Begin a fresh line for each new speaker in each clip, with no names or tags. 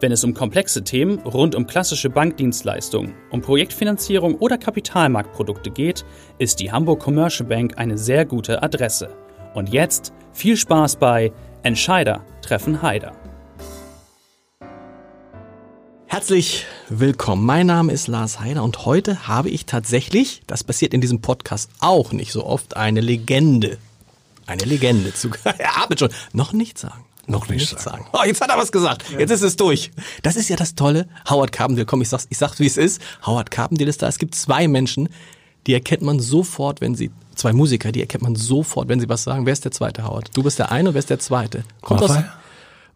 Wenn es um komplexe Themen rund um klassische Bankdienstleistungen, um Projektfinanzierung oder Kapitalmarktprodukte geht, ist die Hamburg Commercial Bank eine sehr gute Adresse. Und jetzt viel Spaß bei Entscheider treffen Heider.
Herzlich willkommen. Mein Name ist Lars Heider und heute habe ich tatsächlich, das passiert in diesem Podcast auch nicht so oft, eine Legende. Eine Legende zu. Er atmet schon. Noch nicht sagen.
Noch nicht sagen.
Oh, jetzt hat er was gesagt. Jetzt ist es durch. Das ist ja das Tolle. Howard Carpendale, komm, ich sag's, ich sag's, wie es ist. Howard Carpendale ist da. Es gibt zwei Menschen, die erkennt man sofort, wenn sie, zwei Musiker, die erkennt man sofort, wenn sie was sagen. Wer ist der zweite, Howard? Du bist der eine und wer ist der zweite? Kommt aus,
Maffei?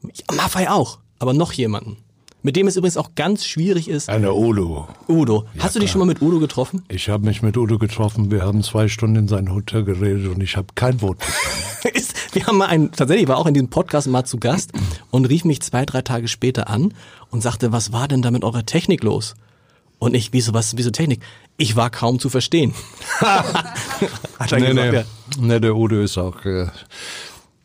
ja, Maffei auch. Aber noch jemanden. Mit dem es übrigens auch ganz schwierig ist.
Eine Udo.
Udo. Hast du dich
klar.
schon mal mit Udo getroffen?
Ich habe mich mit Udo getroffen. Wir haben zwei Stunden in sein Hotel geredet und ich habe kein Wort verstanden.
wir haben mal einen, tatsächlich war auch in diesem Podcast mal zu Gast und rief mich zwei, drei Tage später an und sagte, was war denn da mit eurer Technik los? Und ich, wieso, was, wieso Technik? Ich war kaum zu verstehen. Hat er
nee,
gesagt,
nee.
ja.
nee, der Udo ist auch. Äh,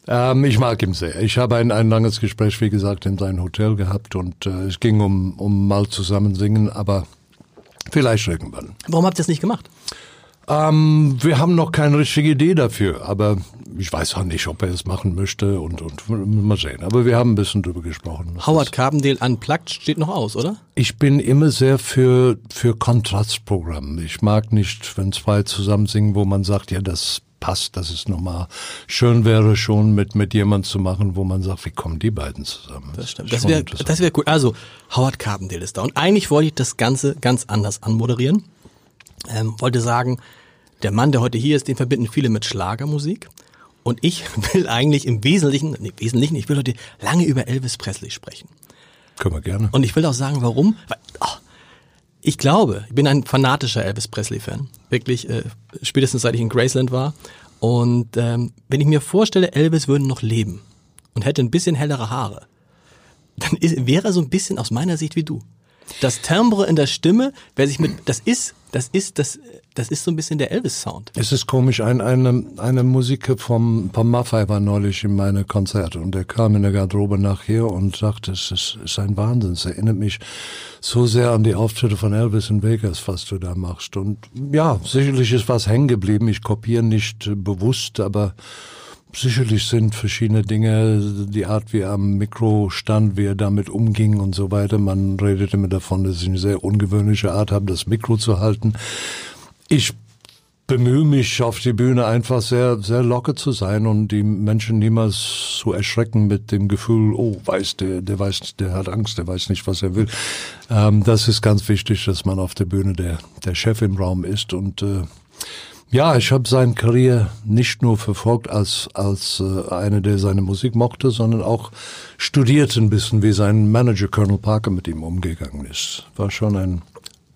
ähm, ich mag ihn sehr. Ich habe ein, ein langes Gespräch, wie gesagt, in seinem Hotel gehabt und äh, es ging um, um mal zusammen singen, aber vielleicht irgendwann.
Warum habt ihr das nicht gemacht?
Ähm, wir haben noch keine richtige Idee dafür, aber ich weiß auch nicht, ob er es machen möchte und, und mal sehen. Aber wir haben ein bisschen drüber gesprochen.
Howard Carpendale Unplugged steht noch aus, oder?
Ich bin immer sehr für, für Kontrastprogramm. Ich mag nicht, wenn zwei zusammen singen, wo man sagt, ja, das passt, das ist normal. Schön wäre schon mit, mit jemand zu machen, wo man sagt, wie kommen die beiden zusammen?
Das stimmt. Das wäre das wär cool. Also, Howard Carpendale ist da. Und eigentlich wollte ich das Ganze ganz anders anmoderieren. Ähm, wollte sagen, der Mann, der heute hier ist, den verbinden viele mit Schlagermusik. Und ich will eigentlich im Wesentlichen, nee, im Wesentlichen, ich will heute lange über Elvis Presley sprechen.
Können wir gerne.
Und ich will auch sagen, warum. Weil, oh, ich glaube, ich bin ein fanatischer Elvis Presley-Fan. Wirklich, äh, spätestens seit ich in Graceland war. Und ähm, wenn ich mir vorstelle, Elvis würde noch leben und hätte ein bisschen hellere Haare, dann ist, wäre er so ein bisschen aus meiner Sicht wie du. Das Timbre in der Stimme, wer sich mit, das ist, das ist, das, das ist so ein bisschen der Elvis-Sound.
Es ist komisch, ein, eine, eine Musiker vom, vom Maffei war neulich in meine Konzerte und der kam in der Garderobe nachher und sagte, es ist, ist ein Wahnsinn, es erinnert mich so sehr an die Auftritte von Elvis in Vegas, was du da machst. Und ja, sicherlich ist was hängen geblieben, ich kopiere nicht bewusst, aber sicherlich sind verschiedene Dinge, die Art, wie er am Mikro stand, wie er damit umging und so weiter. Man redet immer davon, dass ich eine sehr ungewöhnliche Art habe, das Mikro zu halten. Ich bemühe mich auf die Bühne einfach sehr, sehr locker zu sein und die Menschen niemals zu erschrecken mit dem Gefühl, oh, weiß der, der weiß, der hat Angst, der weiß nicht, was er will. Ähm, das ist ganz wichtig, dass man auf der Bühne der, der Chef im Raum ist und äh, ja, ich habe seine Karriere nicht nur verfolgt als als äh, einer, der seine Musik mochte, sondern auch studiert ein bisschen, wie sein Manager Colonel Parker mit ihm umgegangen ist. War schon eine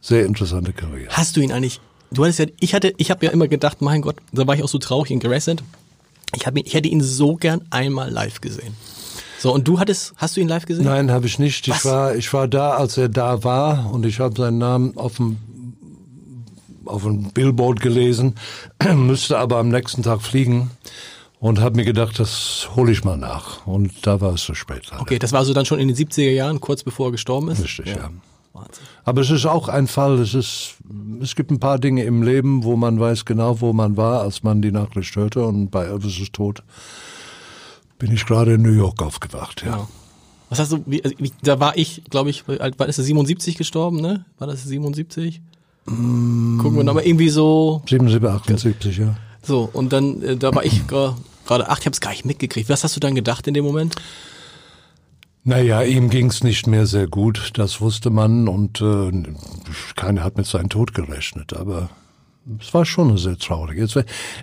sehr interessante Karriere.
Hast du ihn eigentlich, du hattest ja, ich hatte, ich habe ja immer gedacht, mein Gott, da war ich auch so traurig in Graceland. Ich, hab ihn, ich hätte ihn so gern einmal live gesehen. So, und du hattest, hast du ihn live gesehen?
Nein, habe ich nicht. Ich
Was?
war, ich war da, als er da war und ich habe seinen Namen auf dem auf dem Billboard gelesen, müsste aber am nächsten Tag fliegen und habe mir gedacht, das hole ich mal nach. Und da war es zu spät. leider.
Okay, das war so dann schon in den 70er Jahren, kurz bevor er gestorben ist?
Richtig, ja.
Wahnsinn.
Aber es ist auch ein Fall, es ist, es gibt ein paar Dinge im Leben, wo man weiß genau, wo man war, als man die Nachricht hörte und bei Elvis tot. Bin ich gerade in New York aufgewacht, ja.
Genau. Was hast du, wie, also, wie, da war ich, glaube ich, wann ist er 77 gestorben, ne? War das 77? Gucken wir nochmal irgendwie so,
77, 78, ja.
so, und dann, äh, da war ich gerade acht, ich hab's gar nicht mitgekriegt. Was hast du dann gedacht in dem Moment?
Naja, ihm ging's nicht mehr sehr gut, das wusste man und äh, keiner hat mit seinem Tod gerechnet, aber es war schon sehr traurig.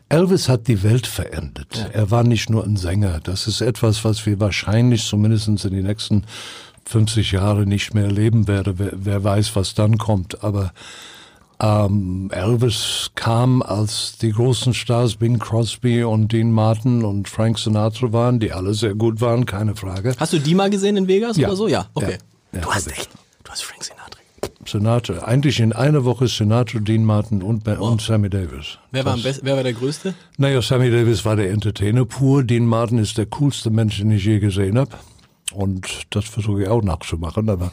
Elvis hat die Welt verändert. Er war nicht nur ein Sänger. Das ist etwas, was wir wahrscheinlich zumindest in den nächsten 50 Jahre nicht mehr leben werde. Wer, wer weiß, was dann kommt. Aber ähm, Elvis kam, als die großen Stars Bing Crosby und Dean Martin und Frank Sinatra waren, die alle sehr gut waren, keine Frage.
Hast du die mal gesehen in Vegas
Ja.
oder so? Ja, okay.
Ja. Ja,
du hast echt, du hast Frank Sinatra.
Sinatra, eigentlich in einer Woche Sinatra, Dean Martin und, und Sammy Davis.
Wer war, am besten, wer war der Größte?
Naja, Sammy Davis war der Entertainer pur. Dean Martin ist der coolste Mensch, den ich je gesehen habe. Und das versuche ich auch nachzumachen, aber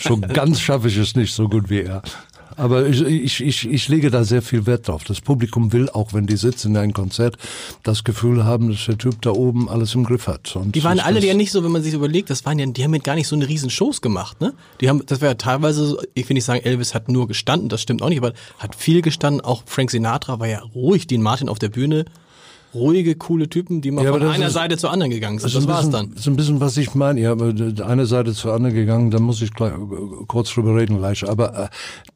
so ganz schaffe ich es nicht so gut wie er. Aber ich, ich, ich, ich lege da sehr viel Wert drauf. Das Publikum will, auch wenn die sitzen in einem Konzert, das Gefühl haben, dass der Typ da oben alles im Griff hat. Und
Die waren alle ja nicht so, wenn man sich überlegt, das waren ja, die haben ja gar nicht so eine riesen Shows gemacht, ne? Die haben, das wäre ja teilweise, so, ich will nicht sagen, Elvis hat nur gestanden, das stimmt auch nicht, aber hat viel gestanden. Auch Frank Sinatra war ja ruhig, Dean Martin auf der Bühne, ruhige, coole Typen, die mal
Ja,
von einer Seite zur anderen gegangen sind.
Das ein
war's
bisschen,
dann.
Das ist ein bisschen, was ich meine. Ja, eine Seite zur anderen gegangen, da muss ich gleich, äh, kurz drüber reden gleich. Aber äh,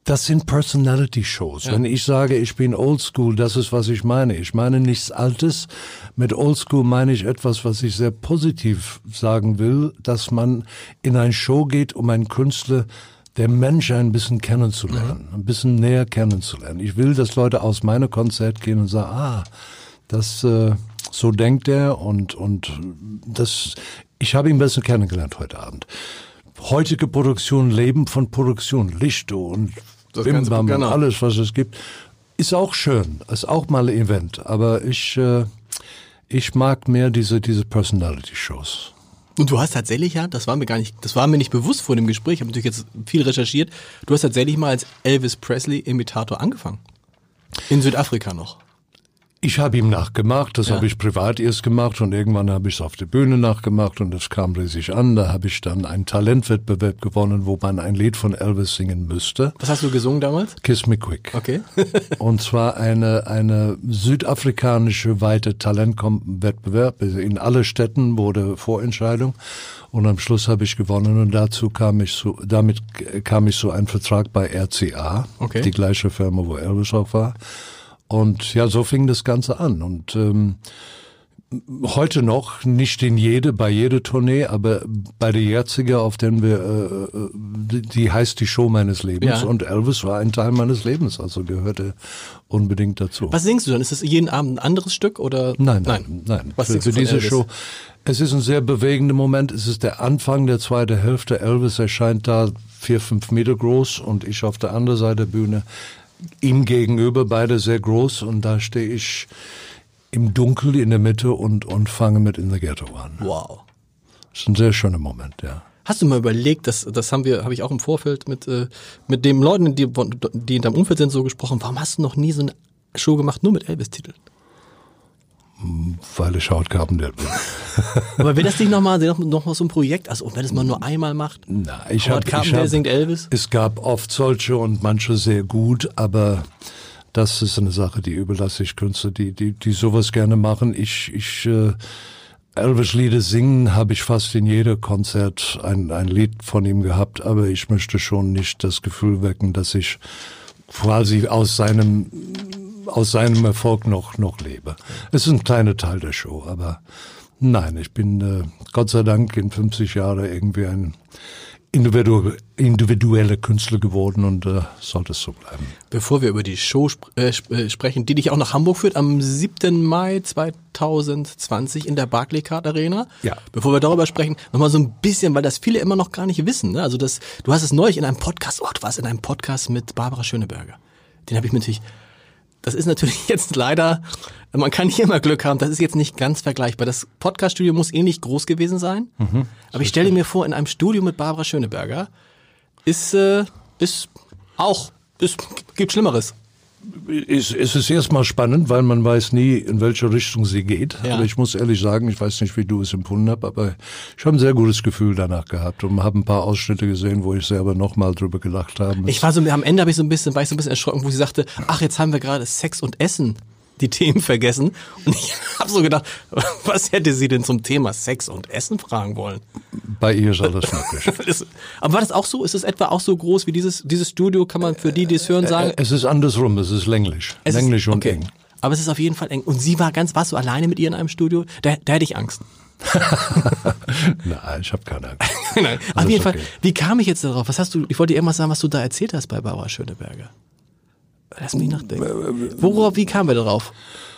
das sind Personality-Shows. Wenn ich sage, ich bin Oldschool, das ist, was ich meine. Ich meine nichts Altes. Mit Oldschool meine ich etwas, was ich sehr positiv sagen will, dass man in ein Show geht, um einen Künstler der Mensch ein bisschen kennenzulernen, ein bisschen näher kennenzulernen. Ich will, dass Leute aus meinem Konzert gehen und sagen, ah, das äh, so denkt er und und das ich habe ihn besser kennengelernt heute Abend. Heutige Produktion leben von Produktion, Lichto und Bim Bam
Programm.
alles was es gibt, ist auch schön, ist auch mal ein Event, aber ich äh, ich mag mehr diese diese Personality Shows.
Und du hast tatsächlich ja, das war mir gar nicht, das war mir nicht bewusst vor dem Gespräch, ich habe natürlich jetzt viel recherchiert, du hast tatsächlich mal als Elvis Presley Imitator angefangen. In Südafrika noch.
Ich habe ihm nachgemacht, das
Ja.
habe ich privat erst gemacht und irgendwann habe ich es auf der Bühne nachgemacht und das kam riesig an. Da habe ich dann einen Talentwettbewerb gewonnen, wo man ein Lied von Elvis singen müsste.
Was hast du gesungen damals?
Kiss Me Quick.
Okay.
Und zwar eine, eine südafrikanische weite Talentwettbewerb. In alle Städten wurde Vorentscheidung. Und am Schluss habe ich gewonnen und dazu kam ich so, damit kam ich so einen Vertrag bei RCA.
Okay.
Die gleiche Firma, wo Elvis auch war. Und ja, so fing das Ganze an. Und ähm, heute noch, nicht in jede, bei jeder Tournee, aber bei der jetzigen, auf den wir, äh, äh, die, die heißt die Show meines Lebens.
Ja.
Und Elvis war ein Teil meines Lebens, also gehörte unbedingt dazu.
Was singst du dann? Ist das jeden Abend ein anderes Stück oder?
Nein, nein, nein.
Was
für
singst
für
du
diese
Elvis?
Show. Es ist ein sehr bewegender Moment. Es ist der Anfang der zweiten Hälfte. Elvis erscheint da vier, fünf Meter groß und ich auf der anderen Seite der Bühne ihm gegenüber, beide sehr groß und da stehe ich im Dunkel in der Mitte und, und fange mit In the Ghetto an.
Wow.
Das ist ein sehr schöner Moment, ja.
Hast du mal überlegt, das, das haben wir, habe ich auch im Vorfeld mit, äh, mit den Leuten, die, die in deinem Umfeld sind, so gesprochen. Warum hast du noch nie so eine Show gemacht, nur mit Elvis-Titeln?
Weil ich Hautgabendepp bin.
Aber wäre das nicht nochmal noch, noch mal so ein Projekt, also wenn es mal nur einmal macht?
Na, ich hab, ich
Carpendale
hab,
singt Elvis?
Es gab oft solche und manche sehr gut, aber das ist eine Sache, die überlasse ich Künstler, die, die, die sowas gerne machen. Ich, ich, äh, Elvis-Lieder singen habe ich fast in jeder Konzert ein, ein Lied von ihm gehabt, aber ich möchte schon nicht das Gefühl wecken, dass ich quasi aus seinem, aus seinem Erfolg noch, noch lebe. Es ist ein kleiner Teil der Show, aber nein, ich bin äh, Gott sei Dank in 50 Jahren irgendwie ein individu individueller Künstler geworden und äh, sollte es so bleiben.
Bevor wir über die Show sp äh, sp äh, sprechen, die dich auch nach Hamburg führt, am 7. Mai 2020 in der Barclaycard Arena.
Ja.
Bevor wir darüber sprechen, nochmal so ein bisschen, weil das viele immer noch gar nicht wissen. Ne? Also das, du hast es neulich in einem Podcast, oh, du warst in einem Podcast mit Barbara Schöneberger. Den habe ich mir natürlich, das ist natürlich jetzt leider, man kann nicht immer Glück haben, das ist jetzt nicht ganz vergleichbar. Das Podcaststudio muss ähnlich groß gewesen sein. Aber ich stelle mir vor, in einem Studio mit Barbara Schöneberger ist, äh, ist auch, ist, gibt Schlimmeres.
Es, es ist erstmal spannend, weil man weiß nie, in welche Richtung sie geht.
Ja.
Aber ich muss ehrlich sagen, ich weiß nicht, wie du es empfunden hast, aber ich habe ein sehr gutes Gefühl danach gehabt und habe ein paar Ausschnitte gesehen, wo ich selber nochmal drüber gelacht habe.
Ich war so, am Ende habe ich so ein bisschen, war ich so ein bisschen erschrocken, wo sie sagte, ach, jetzt haben wir gerade Sex und Essen die Themen vergessen. Und ich habe so gedacht, was hätte sie denn zum Thema Sex und Essen fragen wollen?
Bei ihr ist alles möglich.
Aber war das auch so? Ist es etwa auch so groß wie dieses, dieses Studio? Kann man für die, die es hören, sagen?
es ist andersrum, es ist länglich.
es
länglich
ist,
und eng.
Aber es ist auf jeden Fall eng. Und sie war ganz, warst du alleine mit ihr in einem Studio? Da, da hätte ich Angst.
Nein, ich habe keine Angst.
Nein, auf jeden Fall.
okay.
Wie kam ich jetzt darauf? Was hast du, ich wollte dir irgendwas sagen, was du da erzählt hast bei Barbara Schöneberger. Lass mich nachdenken. Worauf, wie kamen wir darauf?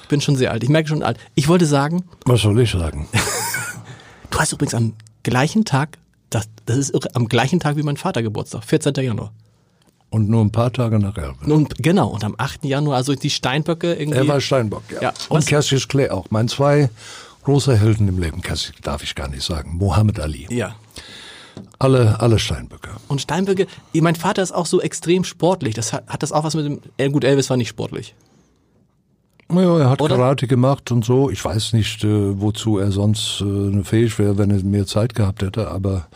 Ich bin schon sehr alt. Ich merke schon alt. Ich wollte sagen,
Was soll ich sagen?
du hast übrigens am gleichen Tag, das, das ist irre, am gleichen Tag wie mein Vater Geburtstag, 14. Januar.
Und nur ein paar Tage nach Elbe.
Und genau, und am 8. Januar, also die Steinböcke irgendwie.
Er war Steinbock, ja.
Ja, was-
Und Cassius Clay auch. Mein zwei große Helden im Leben. Cassius darf ich gar nicht sagen. Mohammed Ali.
ja.
Alle, alle Steinböcke.
Und Steinböcke, mein Vater ist auch so extrem sportlich. Das hat, hat das auch was mit dem, gut, Elvis war nicht sportlich.
Ja, er hat
Oder?
Karate gemacht und so. Ich weiß nicht, äh, wozu er sonst äh, fähig wäre, wenn er mehr Zeit gehabt hätte, aber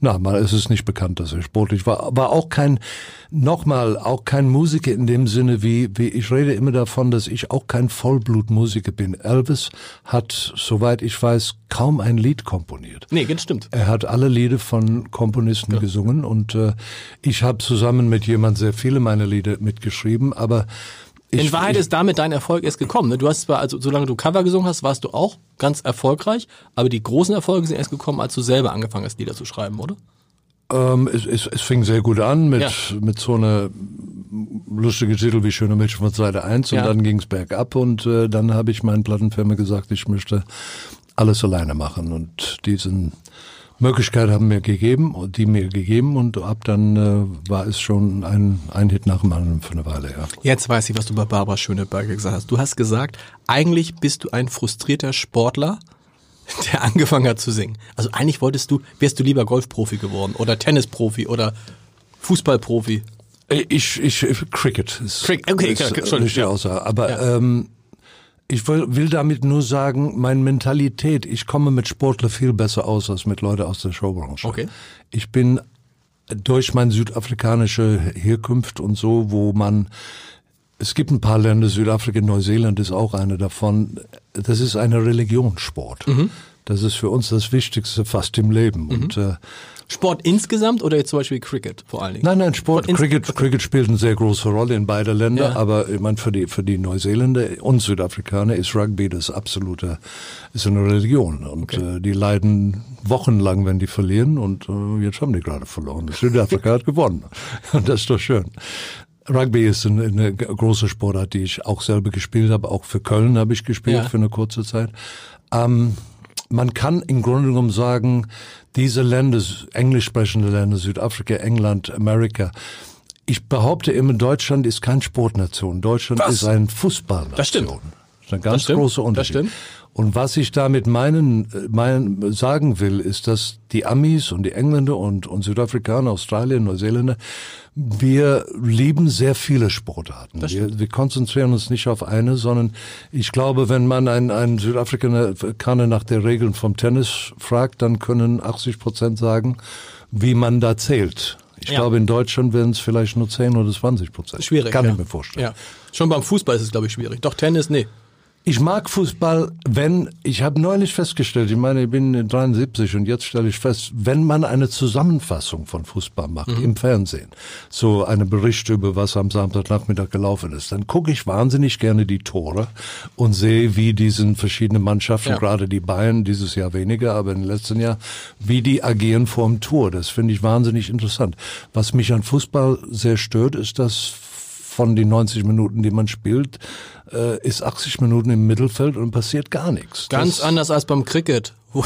na, mal ist es nicht bekannt, dass er sportlich war. Aber auch kein, nochmal, auch kein Musiker in dem Sinne, wie, wie ich rede immer davon, dass ich auch kein Vollblutmusiker bin. Elvis hat, soweit ich weiß, kaum ein Lied komponiert.
Nee, das stimmt.
Er hat alle Lieder von Komponisten gesungen und äh, ich habe zusammen mit jemand sehr viele meiner Lieder mitgeschrieben, aber ich,
In Wahrheit
ich,
ist damit dein Erfolg erst gekommen. Ne? Du hast zwar, also solange du Cover gesungen hast, warst du auch ganz erfolgreich, aber die großen Erfolge sind erst gekommen, als du selber angefangen hast, Lieder zu schreiben, oder?
Ähm, es, es, es fing sehr gut an mit,
Ja.
mit so einer lustige Titel wie Schöne Mädchen von Seite 1 und
Ja.
dann ging's bergab und äh, dann habe ich meinen Plattenfirma gesagt, ich möchte alles alleine machen und diesen Möglichkeit haben mir gegeben, die mir gegeben und ab dann äh, war es schon ein, ein Hit nach dem anderen für eine Weile, ja.
Jetzt weiß ich, was du bei Barbara Schöneberger gesagt hast. Du hast gesagt, eigentlich bist du ein frustrierter Sportler, der angefangen hat zu singen. Also eigentlich wolltest du, wärst du lieber Golfprofi geworden oder Tennisprofi oder Fußballprofi.
Ich, ich, Cricket ist,
Cricket, okay,
ist
klar,
äh, nicht die
ja.
Aussage. Aber
Ja.
ähm, ich will, will damit nur sagen, meine Mentalität, ich komme mit Sportler viel besser aus als mit Leuten aus der Showbranche.
Okay.
Ich bin durch meine südafrikanische Herkunft und so, wo man es gibt ein paar Länder, Südafrika, Neuseeland ist auch eine davon. Das ist eine Religionssport.
Mhm.
Das ist für uns das Wichtigste fast im Leben. Und äh,
Sport insgesamt oder jetzt zum Beispiel Cricket vor allen Dingen?
Nein, nein, Sport,
Ins-
Cricket, Cricket spielt eine sehr große Rolle in beider Länder,
Ja.
aber ich meine, für die, für die Neuseeländer und Südafrikaner ist Rugby das absolute, ist eine Religion und äh, die leiden wochenlang, wenn die verlieren und äh, jetzt haben die gerade verloren. Südafrika hat gewonnen und das ist doch schön. Rugby ist eine, eine große Sportart, die ich auch selber gespielt habe. Auch für Köln habe ich gespielt
Ja.
für eine kurze Zeit. Ähm, man kann im Grunde genommen sagen, diese Länder, englisch sprechende Länder, Südafrika, England, Amerika, ich behaupte immer, Deutschland ist kein Sportnation. Deutschland
Was?
ist ein Fußballnation.
Das stimmt.
Das ist ein ganz großer
Das
Unterschied.
stimmt.
Und was ich damit meinen, äh, meinen sagen will, ist, dass die Amis und die Engländer und, und Südafrikaner, Australier, Neuseeländer, wir lieben sehr viele Sportarten. Wir, wir konzentrieren uns nicht auf eine, sondern ich glaube, wenn man einen, einen Südafrikaner nach der Regeln vom Tennis fragt, dann können 80 Prozent sagen, wie man da zählt. Ich
Ja.
glaube, in Deutschland werden es vielleicht nur 10 oder 20 Prozent.
Schwierig.
Kann
ja.
ich mir vorstellen.
Ja. Schon beim Fußball ist es, glaube ich, schwierig. Doch Tennis, nee.
Ich mag Fußball, wenn, ich habe neulich festgestellt, ich meine, ich bin 73 und jetzt stelle ich fest, wenn man eine Zusammenfassung von Fußball macht im Fernsehen, so eine Bericht über was am Samstagnachmittag gelaufen ist, dann gucke ich wahnsinnig gerne die Tore und sehe, wie diesen verschiedenen Mannschaften,
Ja.
gerade die Bayern, dieses Jahr weniger, aber im letzten Jahr, wie die agieren vorm Tor. Das finde ich wahnsinnig interessant. Was mich an Fußball sehr stört, ist, dass von den 90 Minuten, die man spielt, äh, ist 80 Minuten im Mittelfeld und passiert gar nichts.
Ganz
das,
anders als beim Cricket.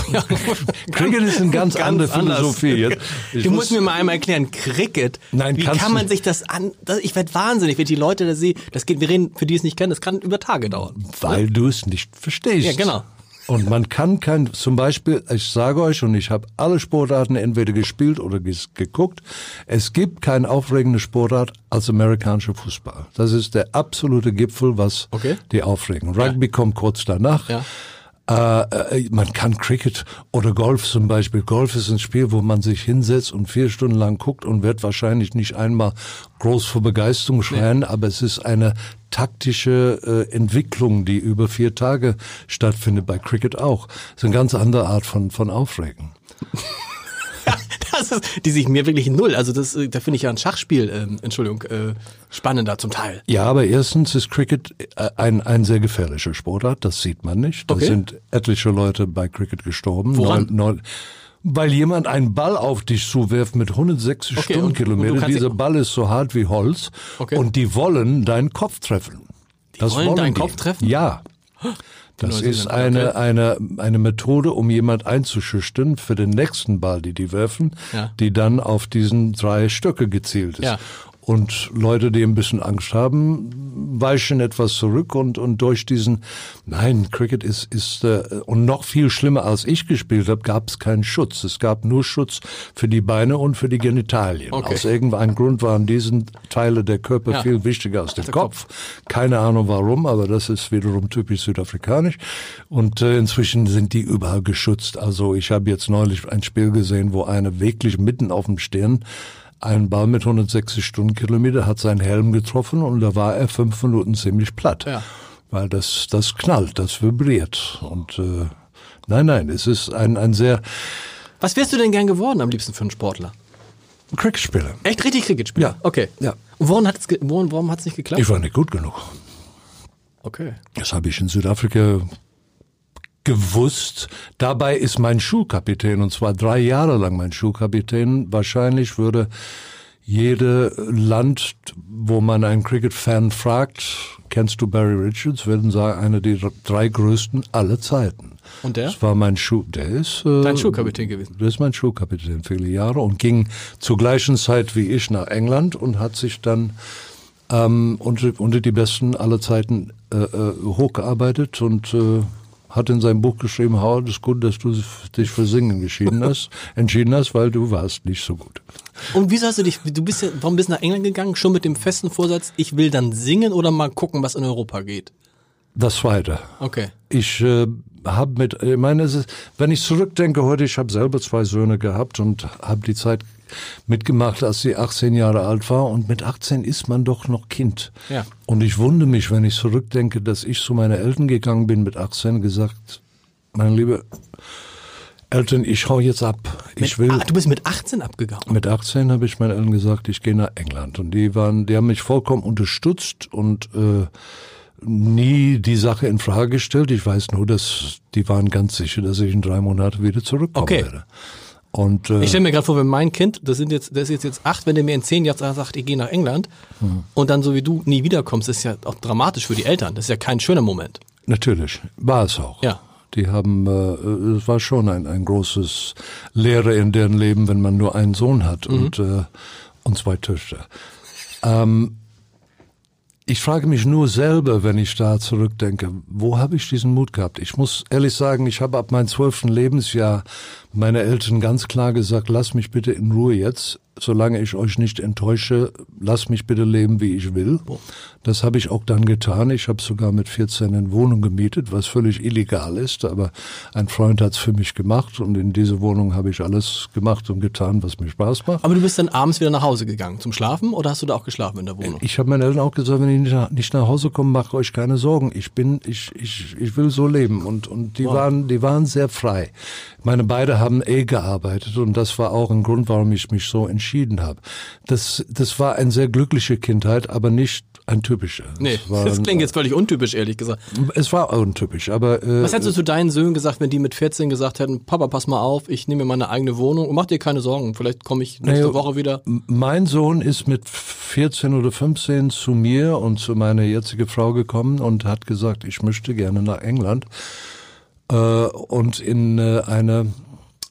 Cricket ist eine ganz andere
anders.
Philosophie jetzt. Ich
Du
muss-
musst mir mal einmal erklären, Cricket,
Nein,
wie kann man sich das an, das, ich werde wahnsinnig, wenn die Leute da sehe, das geht, wir reden, für die es nicht kennen, das kann über Tage dauern.
Weil du es nicht verstehst.
Ja, genau.
Und man kann kein, zum Beispiel, ich sage euch, und ich habe alle Sportarten entweder gespielt oder geguckt, es gibt kein aufregende Sportart als amerikanischer Fußball. Das ist der absolute Gipfel, was
Okay.
die aufregen. Rugby kommt kurz danach.
Ja.
Äh, äh, man kann Cricket oder Golf zum Beispiel. Golf ist ein Spiel, wo man sich hinsetzt und vier Stunden lang guckt und wird wahrscheinlich nicht einmal groß vor Begeisterung schreien, aber es ist eine taktische äh, Entwicklung, die über vier Tage stattfindet. Bei Cricket auch. Das ist eine ganz andere Art von, von Aufregen.
das ist, die sich mir wirklich null. Also das, äh, da finde ich ja ein Schachspiel, ähm, Entschuldigung, äh, spannender zum Teil.
Ja, aber erstens ist Cricket äh, ein, ein sehr gefährlicher Sportart, das sieht man nicht. Da
Okay.
sind etliche Leute bei Cricket gestorben.
Woran?
Neun- neun- weil jemand einen Ball auf dich zuwirft mit 160
Okay,
Stundenkilometern. Dieser Ball ist so hart wie Holz
Okay.
und die wollen deinen Kopf treffen. Die
wollen deinen Kopf treffen?
Ja. Das ist eine, eine, eine Methode, um jemand einzuschüchtern für den nächsten Ball, die die werfen,
Ja.
die dann auf diesen drei Stöcke gezielt ist.
Ja.
Und Leute, die ein bisschen Angst haben, weichen etwas zurück und, und durch diesen, nein, Cricket ist, ist äh, und noch viel schlimmer als ich gespielt habe, gab es keinen Schutz. Es gab nur Schutz für die Beine und für die Genitalien.
Okay.
Aus irgendeinem Grund waren diesen Teile der Körper
Ja.
viel wichtiger als der,
der
Kopf. Keine Ahnung warum, aber das ist wiederum typisch südafrikanisch. Und äh, inzwischen sind die überall geschützt. Also ich habe jetzt neulich ein Spiel gesehen, wo einer wirklich mitten auf dem Stirn einen Ball mit 160 Stundenkilometer hat seinen Helm getroffen und da war er fünf Minuten ziemlich platt.
Ja.
Weil das, das knallt, das vibriert. Und äh, nein, nein, es ist ein, ein sehr
Was wärst du denn gern geworden am liebsten für einen Sportler?
Cricketspieler.
Echt richtig Cricketspieler?
Ja.
Okay.
Ja.
Und warum hat es warum, warum hat's nicht geklappt?
Ich war nicht gut genug.
okay.
Das habe ich in Südafrika gewusst. Dabei ist mein Schulkapitän, und zwar drei Jahre lang mein Schulkapitän, wahrscheinlich würde jede Land, wo man einen Cricket-Fan fragt, kennst du Barry Richards, werden sagen, einer der drei größten aller Zeiten.
Und der?
Das war mein Schuh, der ist äh,
Dein Schulkapitän gewesen.
Der ist mein Schulkapitän viele Jahre und ging zur gleichen Zeit wie ich nach England und hat sich dann ähm, unter, unter die Besten aller Zeiten äh, äh, hochgearbeitet und äh, hat in seinem Buch geschrieben, Howard, es ist gut, dass du dich für Singen geschieden hast, entschieden hast, weil du warst nicht so gut.
Und wieso hast du dich, du bist ja, warum bist du nach England gegangen? Schon mit dem festen Vorsatz, ich will dann singen oder mal gucken, was in Europa geht?
Das Zweite.
Okay.
Ich äh, habe mit, ich meine, es ist, wenn ich zurückdenke heute, ich habe selber zwei Söhne gehabt und habe die Zeit mitgemacht, als sie 18 Jahre alt war. Und mit 18 ist man doch noch Kind.
Ja.
Und ich wundere mich, wenn ich zurückdenke, dass ich zu meinen Eltern gegangen bin mit 18, gesagt, meine liebe Eltern, ich hau jetzt ab. Ich will.
Ah, du bist mit 18 abgegangen.
Mit 18 habe ich meinen Eltern gesagt, ich gehe nach England. Und die waren, die haben mich vollkommen unterstützt und äh, nie die Sache in Frage gestellt. Ich weiß nur, dass die waren ganz sicher, dass ich in drei Monaten wieder zurückkommen
Okay.
werde. Und äh,
Ich stelle mir gerade vor, wenn mein Kind, das sind jetzt, das ist jetzt, jetzt acht, wenn der mir in zehn Jahren sagt, ich gehe nach England
Hm.
und dann so wie du nie wiederkommst, ist ja auch dramatisch für die Eltern. Das ist ja kein schöner Moment.
natürlich war es auch.
Ja.
Die haben, äh, es war schon ein, ein großes Lehre in deren Leben, wenn man nur einen Sohn hat und, äh, und zwei Töchter. Ähm, ich frage mich nur selber, wenn ich da zurückdenke, wo habe ich diesen Mut gehabt? Ich muss ehrlich sagen, ich habe ab meinem zwölften Lebensjahr meine Eltern ganz klar gesagt, lass mich bitte in Ruhe jetzt, solange ich euch nicht enttäusche, lass mich bitte leben, wie ich will. Das habe ich auch dann getan. Ich habe sogar mit 14 eine Wohnung gemietet, was völlig illegal ist, aber ein Freund hat es für mich gemacht und in diese Wohnung habe ich alles gemacht und getan, was mir Spaß macht.
Aber du bist dann abends wieder nach Hause gegangen zum Schlafen oder hast du da auch geschlafen in der Wohnung?
Ich habe meinen Eltern auch gesagt, wenn ich nicht nach, Hause komme, macht euch keine Sorgen. Ich bin, ich, ich, ich will so leben und und die waren, die waren sehr frei. Meine beide haben eh gearbeitet und das war auch ein Grund, warum ich mich so entschieden habe. Das, das war eine sehr glückliche Kindheit, aber nicht ein typischer.
Nee,
war,
das klingt jetzt völlig untypisch, ehrlich gesagt.
Es war untypisch, aber äh,
Was hättest du zu deinen Söhnen gesagt, wenn die mit 14 gesagt hätten, Papa, pass mal auf, ich nehme mir meine eigene Wohnung und mach dir keine Sorgen, vielleicht komme ich nächste
Naja,
Woche wieder.
Mein Sohn ist mit 14 oder 15 zu mir und zu meiner jetzigen Frau gekommen und hat gesagt, ich möchte gerne nach England äh, und in äh, eine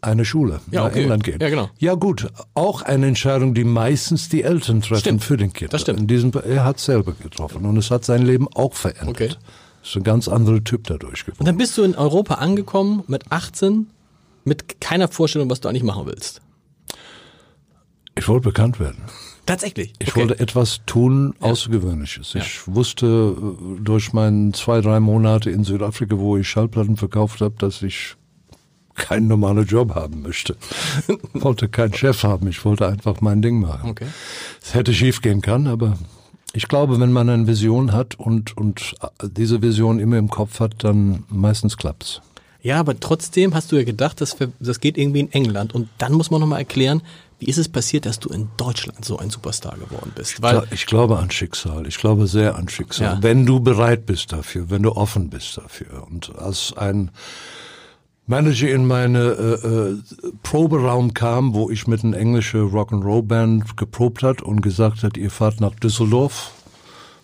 eine Schule
Ja,
nach
okay.
England gehen.
Ja, genau.
Ja gut, auch eine Entscheidung, die meistens die Eltern treffen
Stimmt.
für den Kind.
Das stimmt.
In diesem, er hat selber getroffen und es hat sein Leben auch verändert.
Okay.
Ist ein ganz anderer Typ dadurch geworden.
Und dann bist du in Europa angekommen mit 18, mit keiner Vorstellung, was du eigentlich machen willst.
Ich wollte bekannt werden.
Tatsächlich.
Ich
okay.
wollte etwas tun, Außergewöhnliches. Ich wusste äh, durch meine zwei, drei Monate in Südafrika, wo ich Schallplatten verkauft habe, dass ich keinen normalen Job haben möchte. wollte keinen Chef haben. Ich wollte einfach mein Ding machen.
Okay.
Es hätte schief gehen können, aber ich glaube, wenn man eine Vision hat und, und diese Vision immer im Kopf hat, dann meistens klappt's.
Ja, aber trotzdem hast du ja gedacht, das, das geht irgendwie in England. Und dann muss man nochmal erklären, wie ist es passiert, dass du in Deutschland so ein Superstar geworden bist?
Weil ich glaube an Schicksal. Ich glaube sehr an Schicksal. Ja. Wenn du bereit bist dafür, wenn du offen bist dafür. Und als ein Manager in meine äh, äh, Proberaum kam, wo ich mit einer englischen Rock'n'Roll-Band geprobt hat und gesagt hat, ihr fahrt nach Düsseldorf.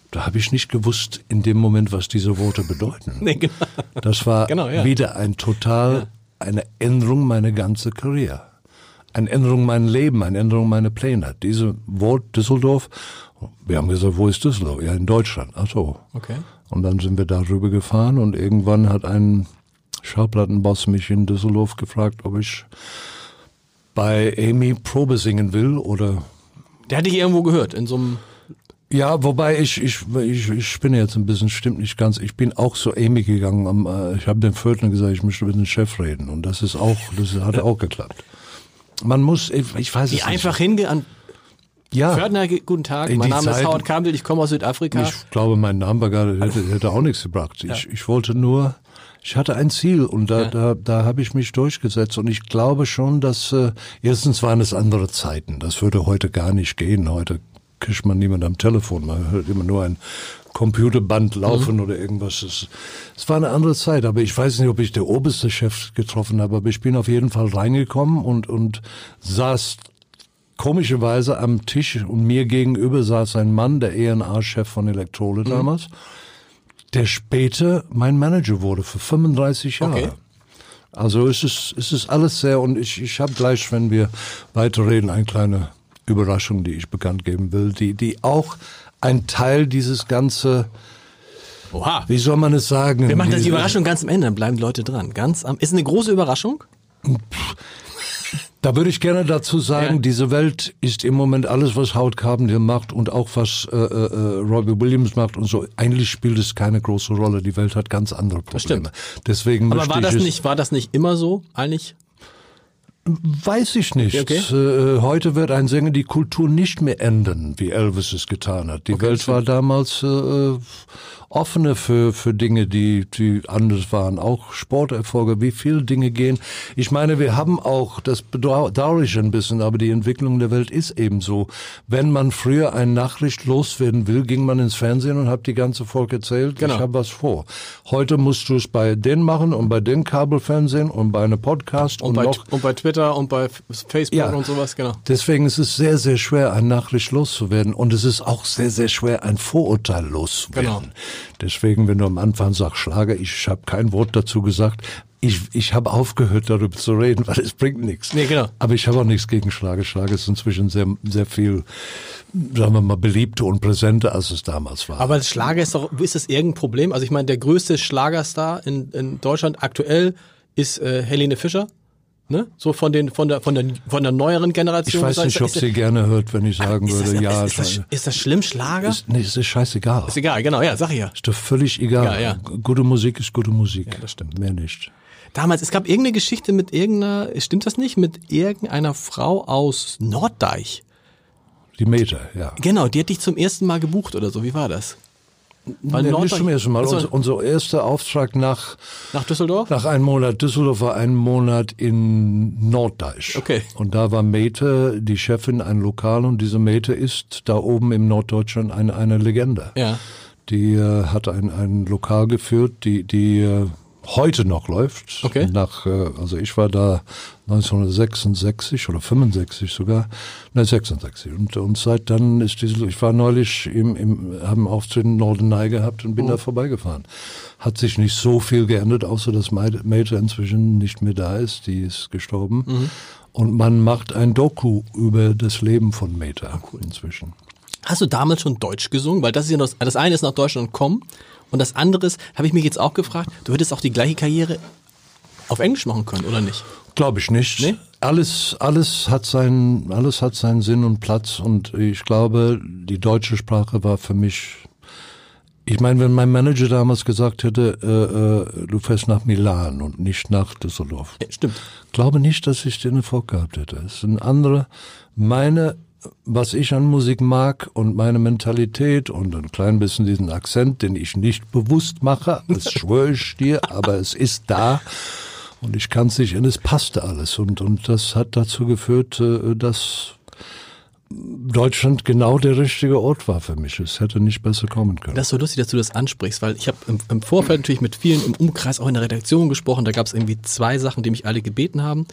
Da habe ich nicht gewusst in dem Moment, was diese Worte bedeuten. Nee, genau. Das war genau, ja. wieder ein total, ja. eine Änderung meiner ganzen Karriere. Eine Änderung meiner Leben, eine Änderung meiner Pläne. Diese Wort Düsseldorf, wir haben gesagt, wo ist Düsseldorf? Ja, in Deutschland. Ach so. Okay. Und dann sind wir darüber gefahren und irgendwann hat ein Schallplattenboss mich in Düsseldorf gefragt, ob ich bei Amy Probe singen will oder.
Der hatte ich irgendwo gehört, in so einem.
Ja, wobei ich, ich, ich, ich spinne jetzt ein bisschen, stimmt nicht ganz. Ich bin auch zu Amy gegangen. Äh, ich habe dem Viertel gesagt, ich möchte mit dem Chef reden. Und das ist auch, das hat auch geklappt. Man muss, ich, ich weiß
Wie
es
einfach hingehen an ja. Fördner, guten Tag. In mein Name Zeit, ist Howard Campbell, ich komme aus Südafrika.
Ich glaube, mein Name war gerade, hätte, hätte auch nichts gebracht. Ich, ja. ich wollte nur ich hatte ein Ziel und da, ja. da, da habe ich mich durchgesetzt und ich glaube schon, dass äh, erstens waren es andere Zeiten. Das würde heute gar nicht gehen. Heute kriegt man niemand am Telefon. Man hört immer nur ein Computerband laufen mhm. oder irgendwas. Es, es war eine andere Zeit, aber ich weiß nicht, ob ich der oberste Chef getroffen habe, aber ich bin auf jeden Fall reingekommen und, und saß komischerweise am Tisch und mir gegenüber saß ein Mann, der ENA-Chef von Elektrole mhm. Der später mein Manager wurde für 35 Jahre. Okay. Also es ist, es ist alles sehr und ich, ich habe gleich, wenn wir weiterreden, eine kleine Überraschung, die ich bekannt geben will, die, die auch ein Teil dieses ganze Oha. Wie soll man es sagen?
Wir machen das die Überraschung ganz am Ende, dann bleiben die Leute dran. Ganz am, ist eine große Überraschung?
Da würde ich gerne dazu sagen, ja. diese Welt ist im Moment alles, was Howard Carpenter macht und auch was äh, äh, Robbie Williams macht und so. Eigentlich spielt es keine große Rolle. Die Welt hat ganz andere Probleme. Deswegen
Aber war das nicht, war das nicht immer so eigentlich?
Weiß ich nicht. Okay. Äh, heute wird ein Sänger die Kultur nicht mehr ändern, wie Elvis es getan hat. Die okay, Welt war damals äh, offene für, für Dinge, die, die anders waren. Auch Sporterfolge, wie viele Dinge gehen. Ich meine, wir haben auch, das bedauere ich ein bisschen, aber die Entwicklung der Welt ist eben so. Wenn man früher eine Nachricht loswerden will, ging man ins Fernsehen und hat die ganze Volk erzählt, genau. ich habe was vor. Heute musst du es bei denen machen und bei den Kabelfernsehen und bei einem Podcast und,
und, bei,
noch,
und bei Twitter und bei Facebook ja, und sowas, genau.
Deswegen ist es sehr, sehr schwer, eine Nachricht loszuwerden und es ist auch sehr, sehr schwer, ein Vorurteil loszuwerden. Genau. Deswegen, wenn du am Anfang sagst Schlager, ich habe kein Wort dazu gesagt. Ich, ich habe aufgehört, darüber zu reden, weil es bringt nichts. Nee, genau. Aber ich habe auch nichts gegen Schlager. Schlager ist inzwischen sehr, sehr viel, sagen wir mal, beliebter und präsenter, als es damals war.
Aber Schlager ist doch, ist das irgendein Problem? Also ich meine, der größte Schlagerstar in, in Deutschland aktuell ist äh, Helene Fischer. Ne? So von den von der von der von der neueren Generation.
Ich weiß nicht, ob sie gerne hört, wenn ich sagen würde,
das,
ja.
Ist, ist, das, ist das schlimm Schlager?
Ist, nee, ist scheißegal.
Ist egal, genau, ja, sag ich ja.
Ist doch völlig egal. Ja, ja. Gute Musik ist gute Musik.
Ja, das stimmt.
Mehr nicht.
Damals, es gab irgendeine Geschichte mit irgendeiner, stimmt das nicht, mit irgendeiner Frau aus Norddeich.
Die Meter, ja.
Genau, die hat dich zum ersten Mal gebucht oder so. Wie war das?
Weil nee, nicht zum ersten Mal. Also, unser, erster Auftrag nach,
nach Düsseldorf?
Nach einem Monat. Düsseldorf war ein Monat in Norddeich.
Okay.
Und da war Mete, die Chefin, ein Lokal und diese Mete ist da oben im Norddeutschland eine, eine Legende.
Ja.
Die äh, hat ein, ein Lokal geführt, die, die äh, heute noch läuft.
Okay.
Nach, äh, also ich war da 1966 oder 65 sogar, ne 66 und und seit dann ist diese, ich war neulich im, im haben Auftritt in Norderney gehabt und bin oh. da vorbeigefahren. Hat sich nicht so viel geändert, außer dass Mate inzwischen nicht mehr da ist, die ist gestorben. Mhm. Und man macht ein Doku über das Leben von Meta oh, cool. inzwischen.
Hast du damals schon Deutsch gesungen? Weil das ist ja das, das eine ist nach Deutschland kommen und das andere ist, habe ich mich jetzt auch gefragt, du hättest auch die gleiche Karriere auf Englisch machen können, oder nicht?
Glaube ich nicht. Nee? Alles, alles hat seinen, alles hat seinen Sinn und Platz und ich glaube, die deutsche Sprache war für mich ich meine, wenn mein Manager damals gesagt hätte, äh, äh, du fährst nach Milan und nicht nach Düsseldorf.
Ja, stimmt.
Glaube nicht, dass ich den Erfolg gehabt hätte. Es sind andere, meine was ich an Musik mag und meine Mentalität und ein klein bisschen diesen Akzent, den ich nicht bewusst mache, das schwöre ich dir, aber es ist da und ich kann es nicht und es passte alles und, und das hat dazu geführt, äh, dass Deutschland genau der richtige Ort war für mich. Es hätte nicht besser kommen können.
Das ist so lustig, dass du das ansprichst, weil ich habe im, im, Vorfeld natürlich mit vielen im Umkreis, auch in der Redaktion gesprochen. Da gab es irgendwie zwei Sachen, die mich alle gebeten haben.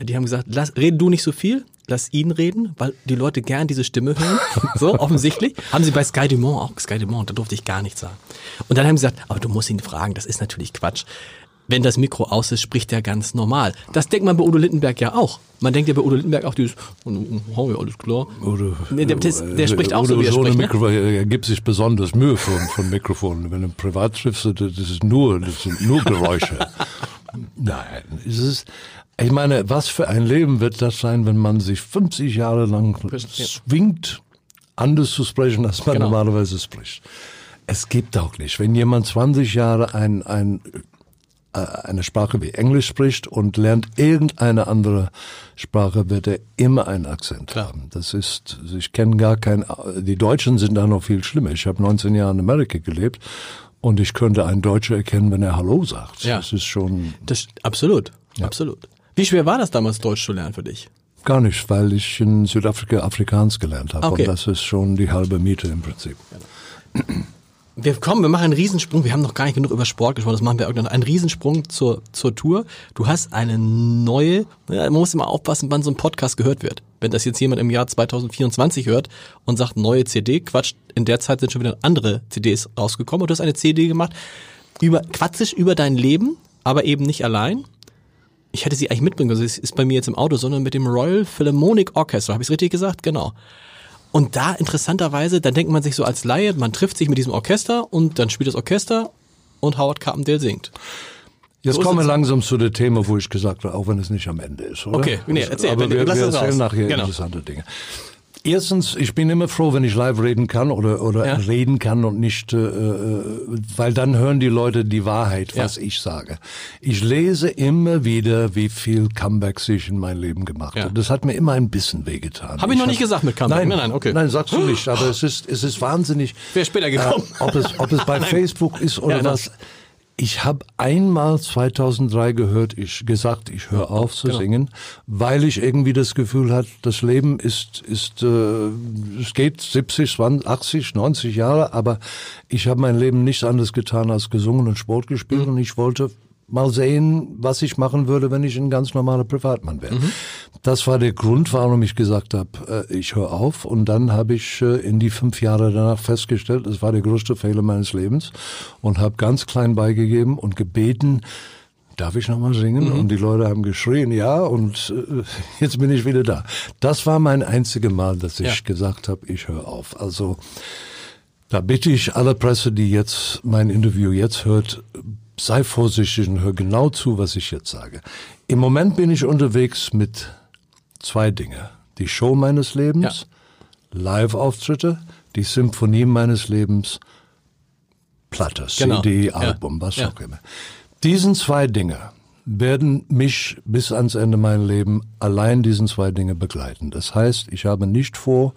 Die haben gesagt, lass, rede du nicht so viel, lass ihn reden, weil die Leute gern diese Stimme hören. so, offensichtlich. Haben sie bei Sky Dumont auch, Sky Dumont, da durfte ich gar nichts sagen. Und dann haben sie gesagt, aber du musst ihn fragen, das ist natürlich Quatsch wenn das Mikro aus ist, spricht er ganz normal. Das denkt man bei Udo Lindenberg ja auch. Man denkt ja bei Udo Lindenberg auch dieses, oh, ja, alles klar.
Udo,
der, der, der spricht auch Udo so, wie er
spricht.
Ne?
Mikrofon, er gibt sich besonders Mühe von, von Mikrofonen. Wenn du privat triffst, das ist nur, das sind nur Geräusche. Nein, es ist, ich meine, was für ein Leben wird das sein, wenn man sich 50 Jahre lang zwingt, anders zu sprechen, als man genau. normalerweise spricht. Es gibt auch nicht. Wenn jemand 20 Jahre ein, ein äh, eine Sprache wie Englisch spricht und lernt irgendeine andere Sprache, wird er immer einen Akzent Klar. haben. Das ist, ich kenne gar kein, die Deutschen sind da noch viel schlimmer. Ich habe 19 Jahre in Amerika gelebt und ich könnte einen Deutscher erkennen, wenn er Hallo sagt.
Ja.
Das ist schon.
Das, absolut, ja. absolut. Wie schwer war das damals, Deutsch zu lernen für dich?
Gar nicht, weil ich in Südafrika Afrikaans gelernt habe. Okay. Und das ist schon die halbe Miete im Prinzip. Ja.
Wir kommen, wir machen einen Riesensprung. Wir haben noch gar nicht genug über Sport gesprochen. Das machen wir irgendwann. Einen Riesensprung zur, zur Tour. Du hast eine neue, ja, man muss immer aufpassen, wann so ein Podcast gehört wird. Wenn das jetzt jemand im Jahr 2024 hört und sagt, neue CD, Quatsch, in der Zeit sind schon wieder andere CDs rausgekommen und du hast eine CD gemacht, über, quatschig über dein Leben, aber eben nicht allein. Ich hätte sie eigentlich mitbringen können, es ist bei mir jetzt im Auto, sondern mit dem Royal Philharmonic Orchestra. Habe ich es richtig gesagt? Genau. Und da interessanterweise, da denkt man sich so als Laie, man trifft sich mit diesem Orchester und dann spielt das Orchester und Howard Carpendale singt.
Jetzt so kommen wir langsam zu dem Thema, wo ich gesagt habe, auch wenn es nicht am Ende ist, oder?
Okay, nee, erzähl.
Aber wir, wir erzählen nachher genau. interessante Dinge. Erstens, ich bin immer froh, wenn ich live reden kann oder, oder ja. reden kann und nicht, äh, äh, weil dann hören die Leute die Wahrheit, was ja. ich sage. Ich lese immer wieder, wie viel Comebacks ich in meinem Leben gemacht ja. habe. Das hat mir immer ein bisschen wehgetan.
Habe ich, ich noch hab, nicht gesagt mit Comeback?
Nein, nein, nein, okay. Nein, sagst du nicht, aber es ist, es ist wahnsinnig.
Wer später gekommen?
Äh, ob, es, ob es bei Facebook ist oder was. Ich habe einmal 2003 gehört, ich gesagt, ich höre auf zu genau. singen, weil ich irgendwie das Gefühl hatte, das Leben ist ist äh, es geht 70, 20, 80, 90 Jahre, aber ich habe mein Leben nichts anderes getan als gesungen und Sport gespielt mhm. und ich wollte mal sehen, was ich machen würde, wenn ich ein ganz normaler Privatmann wäre. Mhm. Das war der Grund, warum ich gesagt habe, äh, ich höre auf. Und dann habe ich äh, in die fünf Jahre danach festgestellt, es war der größte Fehler meines Lebens und habe ganz klein beigegeben und gebeten, darf ich nochmal singen? Mhm. Und die Leute haben geschrien, ja, und äh, jetzt bin ich wieder da. Das war mein einziges Mal, dass ich ja. gesagt habe, ich höre auf. Also da bitte ich alle Presse, die jetzt mein Interview jetzt hört, sei vorsichtig und hör genau zu, was ich jetzt sage. Im Moment bin ich unterwegs mit zwei Dinge. Die Show meines Lebens, ja. Live-Auftritte, die Symphonie meines Lebens, Platte, genau. CD, Album, ja. was ja. auch immer. Diesen zwei Dinge werden mich bis ans Ende mein Leben allein diesen zwei Dinge begleiten. Das heißt, ich habe nicht vor,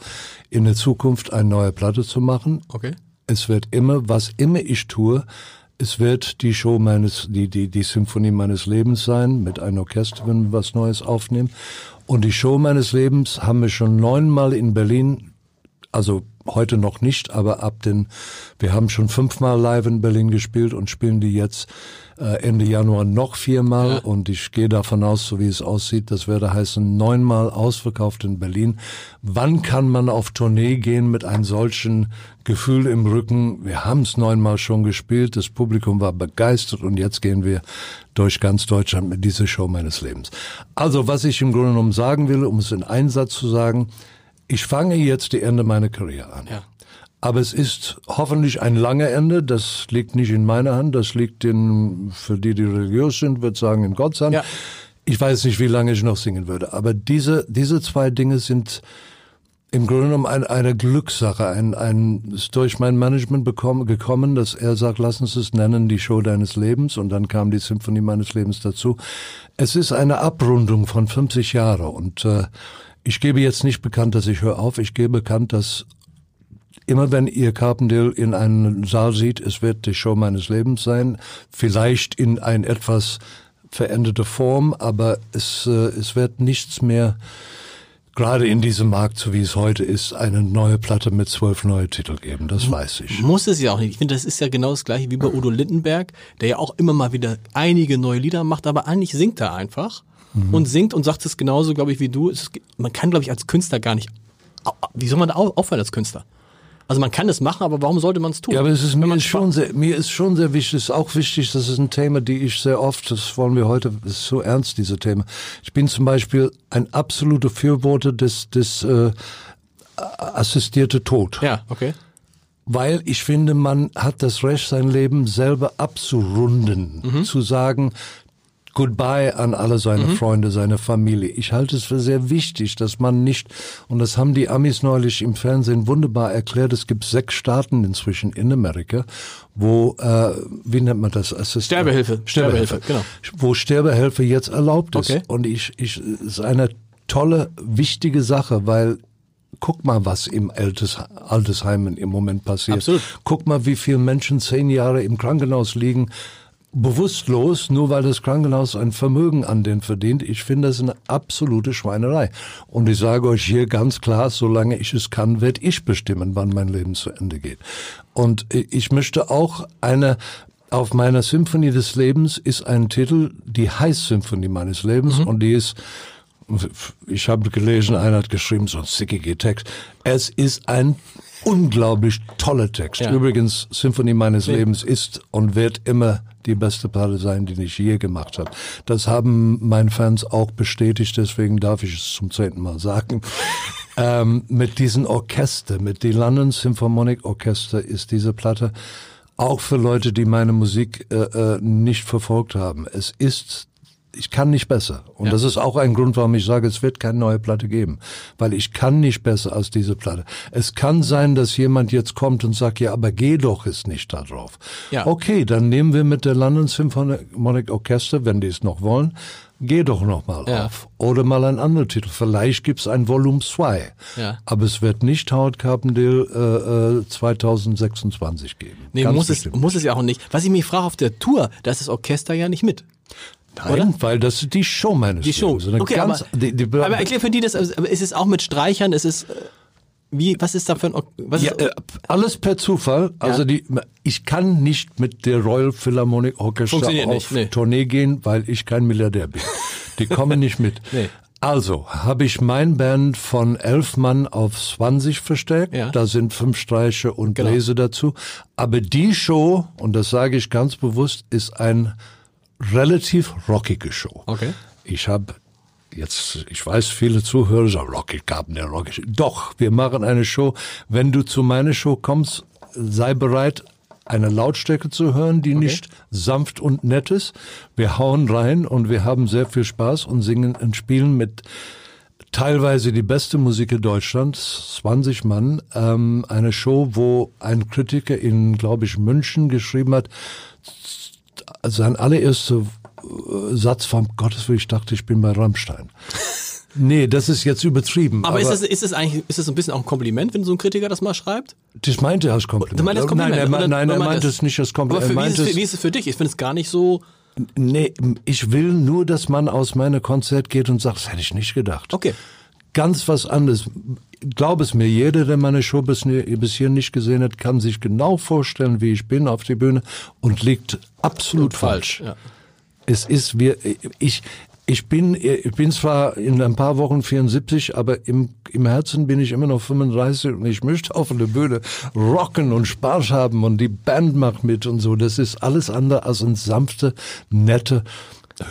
in der Zukunft eine neue Platte zu machen.
Okay.
Es wird immer, was immer ich tue, es wird die Show meines, die, die, die Symphonie meines Lebens sein, mit einem Orchester, wenn wir was Neues aufnehmen. Und die Show meines Lebens haben wir schon neunmal in Berlin, also heute noch nicht, aber ab den, wir haben schon fünfmal live in Berlin gespielt und spielen die jetzt äh, Ende Januar noch viermal ja. und ich gehe davon aus, so wie es aussieht, das würde heißen neunmal ausverkauft in Berlin. Wann kann man auf Tournee gehen mit einem solchen Gefühl im Rücken? Wir haben es neunmal schon gespielt, das Publikum war begeistert und jetzt gehen wir durch ganz Deutschland mit dieser Show meines Lebens. Also was ich im Grunde genommen sagen will, um es in einen Satz zu sagen, ich fange jetzt die Ende meiner Karriere an.
Ja.
Aber es ist hoffentlich ein langer Ende. Das liegt nicht in meiner Hand. Das liegt in, für die, die religiös sind, wird sagen, in Gottes Hand. Ja. Ich weiß nicht, wie lange ich noch singen würde. Aber diese, diese zwei Dinge sind im Grunde genommen eine, eine Glückssache. Ein, ein, ist durch mein Management bekommen, gekommen, dass er sagt, lass uns es nennen, die Show deines Lebens. Und dann kam die Symphonie meines Lebens dazu. Es ist eine Abrundung von 50 Jahren und, äh, ich gebe jetzt nicht bekannt, dass ich höre auf. Ich gebe bekannt, dass immer wenn ihr Carpendale in einen Saal sieht, es wird die Show meines Lebens sein. Vielleicht in ein etwas veränderte Form, aber es, äh, es wird nichts mehr gerade in diesem Markt, so wie es heute ist, eine neue Platte mit zwölf neue Titel geben. Das weiß ich.
Muss es ja auch nicht. Ich finde, das ist ja genau das gleiche wie bei Udo Lindenberg, der ja auch immer mal wieder einige neue Lieder macht, aber eigentlich singt er einfach mhm. und singt und sagt es genauso, glaube ich, wie du. Es, man kann, glaube ich, als Künstler gar nicht. Wie soll man da aufhören als Künstler? Also man kann es machen, aber warum sollte man es tun?
Ja, aber es ist, mir, ist schon sehr, mir ist schon sehr wichtig, ist auch wichtig, das ist ein Thema, die ich sehr oft, das wollen wir heute, ist so ernst, diese Thema. Ich bin zum Beispiel ein absoluter Fürworter des, des äh, assistierte Tod.
Ja, okay.
Weil ich finde, man hat das Recht, sein Leben selber abzurunden, mhm. zu sagen, Goodbye an alle seine mhm. Freunde, seine Familie. Ich halte es für sehr wichtig, dass man nicht, und das haben die Amis neulich im Fernsehen wunderbar erklärt, es gibt sechs Staaten inzwischen in Amerika, wo, äh, wie nennt man das?
Assist Sterbehilfe.
Sterbehilfe, genau. Wo Sterbehilfe jetzt erlaubt ist. Okay. Und ich, ich, ist eine tolle, wichtige Sache, weil Guck mal, was im Altes, Altersheimen im Moment passiert.
Absolut.
Guck mal, wie viele Menschen zehn Jahre im Krankenhaus liegen, bewusstlos, nur weil das Krankenhaus ein Vermögen an den verdient. Ich finde das eine absolute Schweinerei. Und ich sage euch hier ganz klar, solange ich es kann, werde ich bestimmen, wann mein Leben zu Ende geht. Und ich möchte auch eine auf meiner Symphonie des Lebens ist ein Titel, die Heiß-Symphonie meines Lebens, mhm. und die ist ich habe gelesen, einer hat geschrieben, so ein sickiger Text. Es ist ein unglaublich toller Text. Ja. Übrigens, Symphonie meines. Lebens ist und wird immer die beste Platte sein, die ich je gemacht habe. Das haben meine Fans auch bestätigt, deswegen darf ich es zum zehnten Mal sagen. ähm, mit diesem Orchester, mit die London Symphonic Orchester ist diese Platte auch für Leute, die meine Musik äh, äh, nicht verfolgt haben. Es ist ich kann nicht besser. Und ja. das ist auch ein Grund, warum ich sage, es wird keine neue Platte geben. Weil ich kann nicht besser als diese Platte. Es kann sein, dass jemand jetzt kommt und sagt, ja, aber geh doch ist nicht da drauf. Ja. Okay, dann nehmen wir mit der London Symphonic Orchestra, wenn die es noch wollen, geh doch noch mal ja. auf. Oder mal ein anderer Titel. Vielleicht gibt's ein Volume 2. Ja. Aber es wird nicht Howard Carpendale äh, 2026 äh, geben.
Nee, muss es, muss es ja auch nicht. Was ich mich frage auf der Tour, da ist das Orchester ja nicht mit.
Nein, Oder? weil das ist die Show meines
Die Show. So okay, ganz, aber, die, die, aber erklär für die das, aber ist es auch mit Streichern, ist es, äh, wie, was ist da für ein, was
ja,
ist,
äh, alles per Zufall. Also ja. die, ich kann nicht mit der Royal Philharmonic Orchestra auf nicht, nee. Tournee gehen, weil ich kein Milliardär bin. Die kommen nicht mit. Nee. Also habe ich mein Band von elf Mann auf 20 verstärkt. Ja. Da sind fünf Streiche und genau. Bläser dazu. Aber die Show, und das sage ich ganz bewusst, ist ein relativ rockige Show.
Okay.
Ich habe jetzt, ich weiß, viele Zuhörer sagen, Rocky gab eine Rocky. Doch, wir machen eine Show. Wenn du zu meiner Show kommst, sei bereit, eine Lautstärke zu hören, die okay. nicht sanft und nett ist. Wir hauen rein und wir haben sehr viel Spaß und singen und spielen mit teilweise die beste Musik in Deutschland, 20 Mann, ähm, eine Show, wo ein Kritiker in, glaube ich, München geschrieben hat, sein allererster äh, Satz vom Gottes Willen, ich dachte, ich bin bei Rammstein. Nee, das ist jetzt übertrieben.
Aber, aber ist, das, ist das eigentlich ist das ein bisschen auch ein Kompliment, wenn so ein Kritiker das mal schreibt?
Das meinte er als Kompliment.
Du meinst das Kompliment?
Nein, er, nein, er meint es nicht als Kompliment.
Aber für, wie, ist es, wie ist es für dich? Ich finde es gar nicht so...
Nee, ich will nur, dass man aus meiner Konzert geht und sagt, das hätte ich nicht gedacht.
Okay.
Ganz was anderes. Glaub es mir, jeder, der meine Show bis, bis hier nicht gesehen hat, kann sich genau vorstellen, wie ich bin auf die Bühne und liegt absolut falsch. falsch. Ja. Es ist, wir, ich, ich bin, ich bin zwar in ein paar Wochen 74, aber im, im Herzen bin ich immer noch 35 und ich möchte auf der Bühne rocken und Spaß haben und die Band macht mit und so. Das ist alles andere als eine sanfte, nette,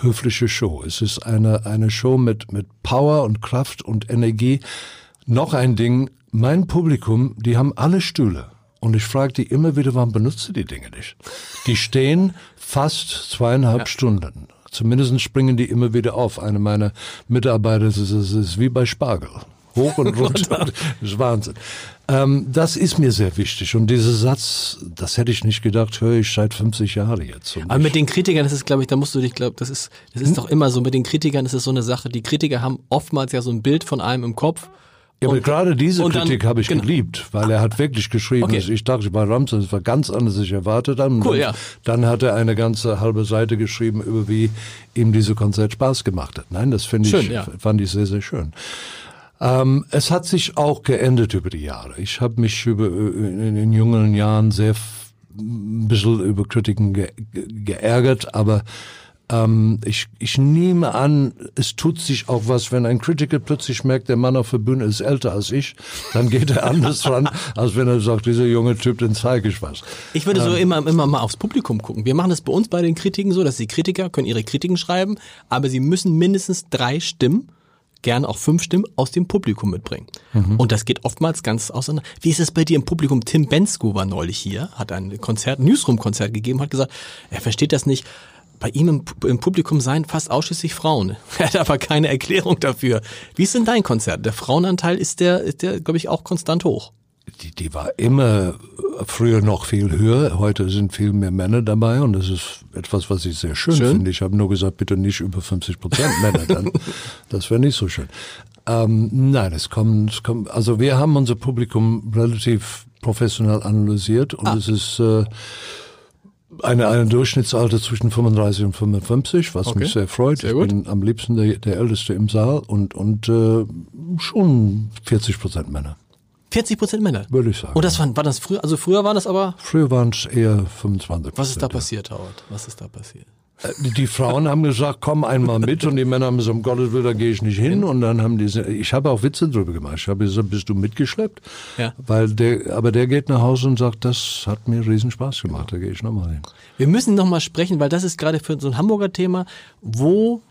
höfliche Show. Es ist eine, eine Show mit, mit Power und Kraft und Energie. Noch ein Ding, mein Publikum, die haben alle Stühle. Und ich frage die immer wieder, warum benutzt die Dinge nicht? Die stehen fast zweieinhalb ja. Stunden. Zumindest springen die immer wieder auf. Eine meiner Mitarbeiter, das ist, ist wie bei Spargel. hoch und runter. das ist Wahnsinn. Ähm, das ist mir sehr wichtig. Und dieser Satz, das hätte ich nicht gedacht, höre ich seit 50 Jahren jetzt.
Aber mit den Kritikern, das ist, glaube ich, da musst du dich, glaube das ist, das ist hm? doch immer so, mit den Kritikern ist es so eine Sache. Die Kritiker haben oftmals ja so ein Bild von einem im Kopf.
Ja, aber gerade diese Kritik habe ich genau. geliebt, weil er hat wirklich geschrieben, okay. ich dachte bei Ramsey, das war ganz anders, als ich erwartet habe.
Cool, ja.
Dann hat er eine ganze halbe Seite geschrieben über wie ihm diese Konzert Spaß gemacht hat. Nein, das finde ich, ja. fand ich sehr, sehr schön. Ähm, es hat sich auch geändert über die Jahre. Ich habe mich über, in den jungen Jahren sehr ein bisschen über Kritiken ge geärgert, aber ähm, ich, ich nehme an, es tut sich auch was, wenn ein Kritiker plötzlich merkt, der Mann auf der Bühne ist älter als ich, dann geht er anders ran, als wenn er sagt, dieser junge Typ, den zeige ich was.
Ich würde ähm, so immer, immer mal aufs Publikum gucken. Wir machen das bei uns bei den Kritiken so, dass die Kritiker können ihre Kritiken schreiben, aber sie müssen mindestens drei Stimmen gerne auch fünf Stimmen aus dem Publikum mitbringen. Mhm. Und das geht oftmals ganz auseinander. Wie ist es bei dir im Publikum? Tim Bensko war neulich hier, hat ein Konzert, ein Newsroom-Konzert gegeben, hat gesagt, er versteht das nicht. Bei ihm im, Publikum seien fast ausschließlich Frauen. Er hat aber keine Erklärung dafür. Wie ist denn dein Konzert? Der Frauenanteil ist der, ist der, glaube ich, auch konstant hoch
die, die war immer früher noch viel höher. Heute sind viel mehr Männer dabei und das ist etwas, was ich sehr schön, schön. finde. Ich habe nur gesagt, bitte nicht über 50 Prozent Männer, dann das wäre nicht so schön. Ähm, nein, es kommt, es kommt, also wir haben unser Publikum relativ professionell analysiert und ah. es ist äh, eine, eine Durchschnittsalter zwischen 35 und 55, was okay. mich sehr freut. Sehr ich bin am liebsten der, der Älteste im Saal und, und äh, schon 40 Prozent Männer.
40 Prozent Männer.
Würde ich sagen.
Und das war, war das früher, also früher war das aber?
Früher waren es eher 25
Was ist da passiert, Howard? Was ist da passiert?
Äh, die, Frauen haben gesagt, komm einmal mit und die Männer haben gesagt, um Gottes Willen, da gehe ich nicht hin. Und dann haben die, ich habe auch Witze drüber gemacht. Ich habe gesagt, bist du mitgeschleppt? Ja. Weil der, aber der geht nach Hause und sagt, das hat mir riesen Spaß gemacht, da gehe ich nochmal hin.
Wir müssen nochmal sprechen, weil das ist gerade für so ein Hamburger Thema. Wo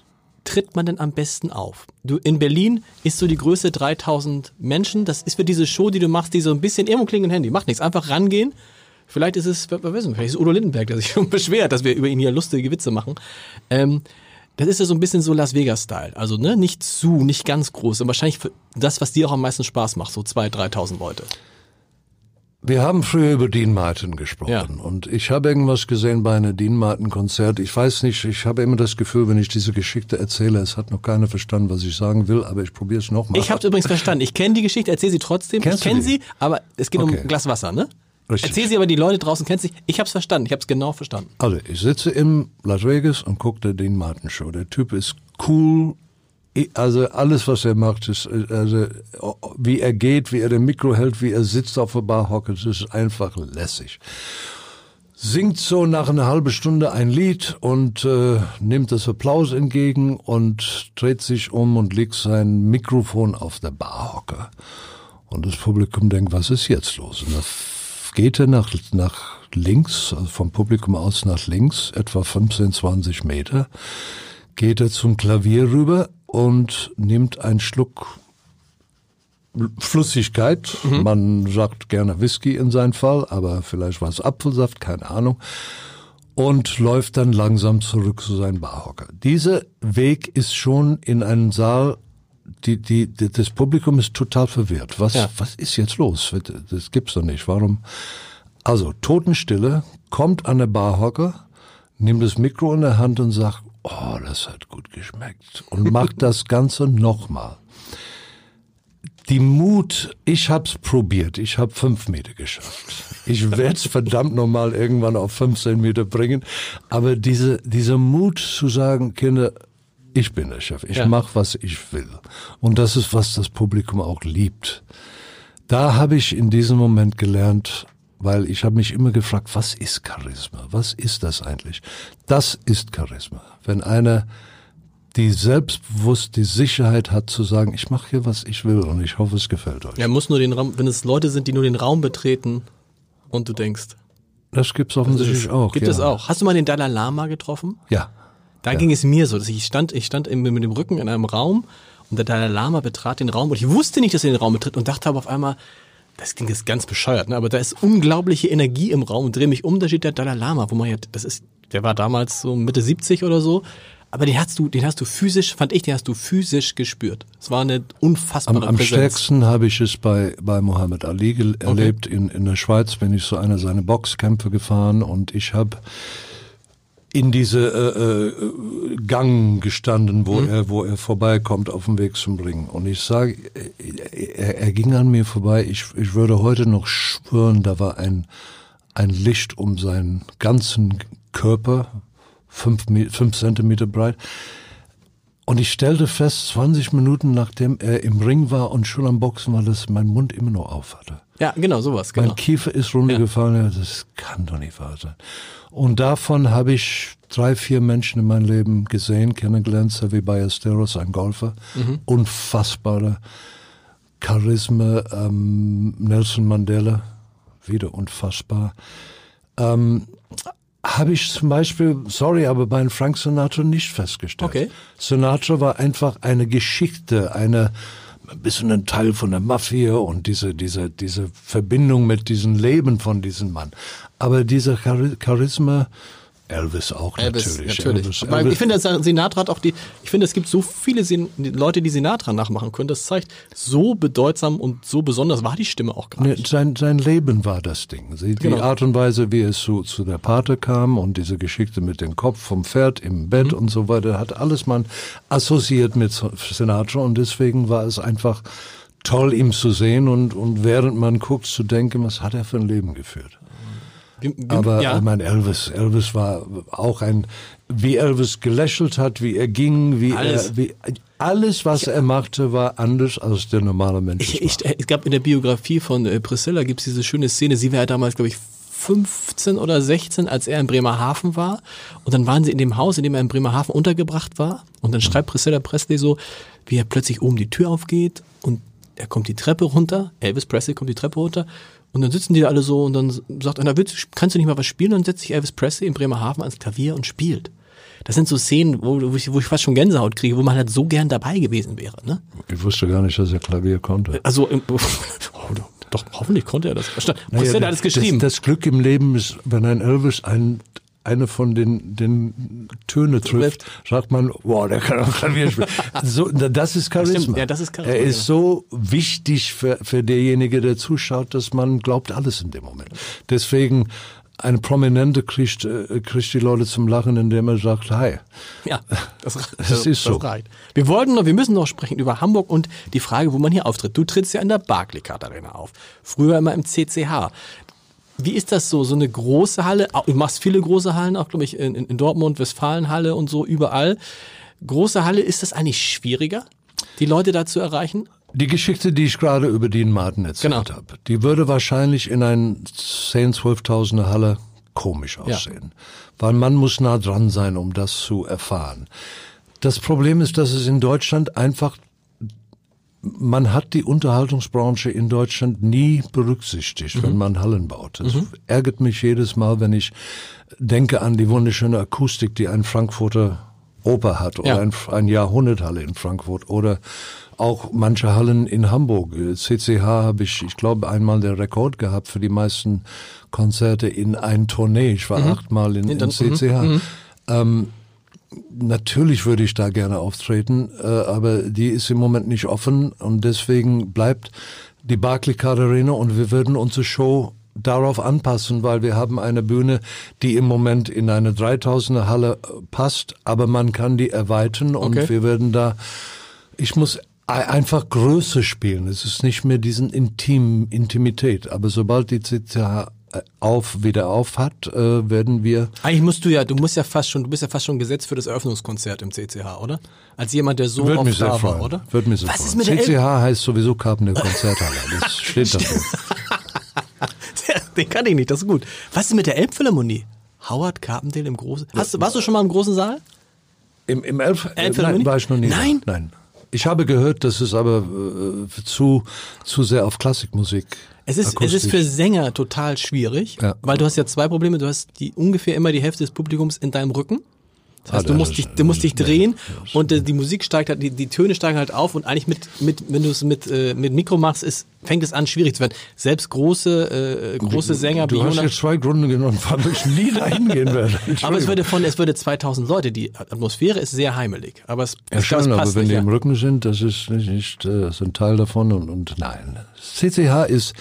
tritt man denn am besten auf? Du, in Berlin ist so die Größe 3000 Menschen. Das ist für diese Show, die du machst, die so ein bisschen irgendwo klingelt Handy. Macht nichts. Einfach rangehen. Vielleicht ist es, wir wissen, vielleicht ist es Udo Lindenberg, der sich schon beschwert, dass wir über ihn hier lustige Witze machen. Ähm, das ist ja so ein bisschen so Las Vegas-Style. Also, ne, nicht zu, nicht ganz groß. Und wahrscheinlich das, was dir auch am meisten Spaß macht, so 2.000, 3.000 Leute.
Wir haben früher über Dean Martin gesprochen ja. und ich habe irgendwas gesehen bei einem Dean Martin Konzert. Ich weiß nicht, ich habe immer das Gefühl, wenn ich diese Geschichte erzähle, es hat noch keiner verstanden, was ich sagen will, aber ich probiere es nochmal.
Ich habe es übrigens verstanden. Ich kenne die Geschichte, erzähle sie trotzdem. Kennst ich kenne sie, aber es geht okay. um ein Glas Wasser, ne? Richtig. Erzähl sie aber, die Leute draußen kennen sie. Ich habe es verstanden, ich habe es genau verstanden.
Also, ich sitze in Las Vegas und gucke der Dean Martin Show. Der Typ ist cool, also alles, was er macht, ist, also wie er geht, wie er den Mikro hält, wie er sitzt auf der Barhocke, das ist einfach lässig. Singt so nach einer halben Stunde ein Lied und äh, nimmt das Applaus entgegen und dreht sich um und legt sein Mikrofon auf der Barhocke. Und das Publikum denkt, was ist jetzt los? Geht er nach, nach links, also vom Publikum aus nach links, etwa 15, 20 Meter, geht er zum Klavier rüber und nimmt einen Schluck Flüssigkeit. Mhm. Man sagt gerne Whisky in sein Fall, aber vielleicht war es Apfelsaft, keine Ahnung. Und läuft dann langsam zurück zu seinem Barhocker. Dieser Weg ist schon in einen Saal, die, die, die das Publikum ist total verwirrt. Was, ja. was ist jetzt los? Das gibt's doch nicht. Warum? Also, Totenstille, kommt an der Barhocker, nimmt das Mikro in der Hand und sagt, oh, das hat gut geschmeckt und macht das Ganze nochmal. Die Mut, ich hab's probiert, ich hab fünf Meter geschafft. Ich werde es verdammt nochmal irgendwann auf 15 Meter bringen. Aber diese, dieser Mut zu sagen, Kinder, ich bin der Chef, ich ja. mache, was ich will. Und das ist, was das Publikum auch liebt. Da habe ich in diesem Moment gelernt, weil ich habe mich immer gefragt, was ist Charisma? Was ist das eigentlich? Das ist Charisma. Wenn einer die selbstbewusst die Sicherheit hat zu sagen, ich mache hier, was ich will und ich hoffe, es gefällt euch.
Er muss nur den Raum, wenn es Leute sind, die nur den Raum betreten und du denkst.
Das gibt's offensichtlich auch.
Gibt
ja.
es auch. Hast du mal den Dalai Lama getroffen?
Ja.
Da
ja.
ging es mir so, dass ich stand, ich stand mit dem Rücken in einem Raum und der Dalai Lama betrat den Raum und ich wusste nicht, dass er den Raum betritt und dachte aber auf einmal, das klingt jetzt ganz bescheuert, ne? aber da ist unglaubliche Energie im Raum und drehe mich um, da steht der Dalai Lama, wo man ja, das ist, der war damals so Mitte 70 oder so, Aber den hast du, den hast du physisch, fand ich, den hast du physisch gespürt. Es war eine unfassbare
Am, am
Präsenz.
stärksten habe ich es bei, bei Mohammed Ali gel- erlebt. In, in der Schweiz bin ich so eine seiner Boxkämpfe gefahren und ich habe in diese äh, äh, Gang gestanden, wo er wo er vorbeikommt auf dem Weg zum Ring. Und ich sage, er, er ging an mir vorbei. Ich, ich würde heute noch schwören, da war ein ein Licht um seinen ganzen Körper, fünf, fünf Zentimeter breit. Und ich stellte fest, 20 Minuten nachdem er im Ring war und schon am Boxen war, dass mein Mund immer noch auf hatte.
Ja, genau, sowas, genau.
Mein Kiefer ist runtergefallen. Ja. Das kann doch nicht wahr sein. Und davon habe ich drei, vier Menschen in meinem Leben gesehen, kennengelernt, wie Ballesteros, ein Golfer. Unfassbare Charisma. Ähm, Nelson Mandela, wieder unfassbar. Ähm, habe ich zum Beispiel, sorry, aber bei Frank Sinatra nicht festgestellt.
Okay.
Sinatra war einfach eine Geschichte, eine ein bisschen ein Teil von der Mafia und diese diese diese Verbindung mit diesem Leben von diesem Mann. Aber dieser Chari- Charisma, Elvis auch
Elvis,
natürlich.
natürlich.
Elvis,
Aber
Elvis,
ich finde, Sinatra hat auch die, ich finde, es gibt so viele Sin Leute, die Sinatra nachmachen können. Das zeigt, so bedeutsam und so besonders war die Stimme auch gar
Ne,
nicht.
sein, sein Leben war das Ding. Sie,
Genau.
Die Art und Weise, wie es zu, zu der Pate kam und diese Geschichte mit dem Kopf vom Pferd im Bett
Mhm.
und so weiter, hat alles man assoziiert mit Sinatra und deswegen war es einfach toll, ihm zu sehen und, und während man guckt, zu denken, was hat er für ein Leben geführt. Aber
ja.
ich mein Elvis, Elvis war auch ein, wie Elvis gelächelt hat, wie er ging, wie
Alles.
er, wie, alles, was er machte, war anders als der normale Mensch.
Ich,
es
ich, es gab in der Biografie von äh, Priscilla gibt's diese schöne Szene. Sie war ja damals, glaube ich, 15 oder 16, als er in Bremerhaven war. Und dann waren sie in dem Haus, in dem er in Bremerhaven untergebracht war. Und dann schreibt Priscilla Presley so, wie er plötzlich oben die Tür aufgeht und er kommt die Treppe runter. Elvis Presley kommt die Treppe runter. Und dann sitzen die da alle so und dann sagt einer, willst, kannst du nicht mal was spielen? Und dann setzt sich Elvis Presley in Bremerhaven ans Klavier und spielt. Das sind so Szenen, wo, wo, ich, wo ich fast schon Gänsehaut kriege, wo man halt so gern dabei gewesen wäre. Ne?
Ich wusste gar nicht, dass er Klavier konnte.
Also, im, oh, doch, hoffentlich konnte er das. Verstanden. Priscilla hat es geschrieben.
Das, das Glück im Leben ist, wenn ein Elvis ein, eine von den, den Töne trifft, sagt man, wow, der kann auch Klavier spielen. so, das ist Charisma.
Ja, das ist Charisma,
Er ist
genau.
so wichtig für, für derjenige, der zuschaut, dass man glaubt alles in dem Moment. Deswegen, eine Prominente kriegt, äh, kriegt die Leute zum Lachen, indem er sagt, hi.
ja, das, das,
Das ist so.
reicht. Wir wollten noch, wir müssen noch sprechen über Hamburg und die Frage, wo man hier auftritt. Du trittst ja in der Barclaycard Arena auf. Früher immer im CCH. Wie ist das so? So eine große Halle? Du machst viele große Hallen, auch glaube ich in, in Dortmund, Westfalenhalle und so überall. Große Halle, ist das eigentlich schwieriger, die Leute da zu erreichen?
Die Geschichte, die ich gerade über Dean Martin erzählt
Genau.
habe, die würde wahrscheinlich in ein 10.000, 12.000er Halle komisch aussehen. Weil man muss nah dran sein, um das zu erfahren. Das Problem ist, dass es in Deutschland einfach, man hat die Unterhaltungsbranche in Deutschland nie berücksichtigt, wenn man Hallen baut. Das ärgert mich jedes Mal, wenn ich denke an die wunderschöne Akustik, die ein Frankfurter Oper hat oder
Ja.
ein, ein Jahrhunderthalle in Frankfurt oder auch manche Hallen in Hamburg. CCH habe ich, ich glaube, einmal den Rekord gehabt für die meisten Konzerte in ein Tournee. Ich war achtmal in, in
dann-
CCH. Ähm, natürlich würde ich da gerne auftreten, äh, aber die ist im Moment nicht offen und deswegen bleibt die Barclaycard Arena und wir würden unsere Show darauf anpassen, weil wir haben eine Bühne, die im Moment in eine 3000er Halle äh, passt, aber man kann die erweitern und
Okay.
wir werden da, ich muss ei- einfach Größe spielen. Es ist nicht mehr diesen Intim, Intimität, aber sobald die CCH auf, wieder auf hat, äh, werden wir
Eigentlich musst du ja, du musst ja fast schon, du bist ja fast schon gesetzt für das Eröffnungskonzert im CCH, oder? Als jemand, der so
Würde
oft
mich sehr
da
freuen.
war, oder?
Würde mich sehr
Was
freuen.
ist mit
CCH heißt sowieso Carpenter Konzerthalle. Das steht dafür.
Den kann ich nicht, das ist gut. Was ist mit der Elbphilharmonie? Howard Carpendale im großen. Hast du, warst du schon mal im großen Saal?
Im, im Elf, äh,
Elbphilharmonie?
nein, war ich noch nie. da.
Nein?
Nein. Ich habe gehört, dass es aber äh, zu, zu sehr auf Klassikmusik
Es ist, es ist für Sänger total schwierig,
Ja.
weil du hast ja zwei Probleme. Du hast die ungefähr immer die Hälfte des Publikums in deinem Rücken. Das heißt, du musst dich, du musst dich drehen und äh, die Musik steigt halt, die, die Töne steigen halt auf und eigentlich mit, mit wenn du es mit, äh, mit Mikro machst, ist, fängt es an schwierig zu werden. Selbst große, äh, große Sänger wie
Du hast
Jonas,
jetzt zwei Gründe genommen, warum ich nie dahin gehen werde.
aber es würde von, es würde 2000 Leute, die Atmosphäre ist sehr heimelig, aber es,
Ja,
ich glaube,
schon,
es
aber
passt
wenn
nicht,
die im Rücken sind, das ist nicht, nicht äh, ist ein Teil davon und, und nein. CCH ist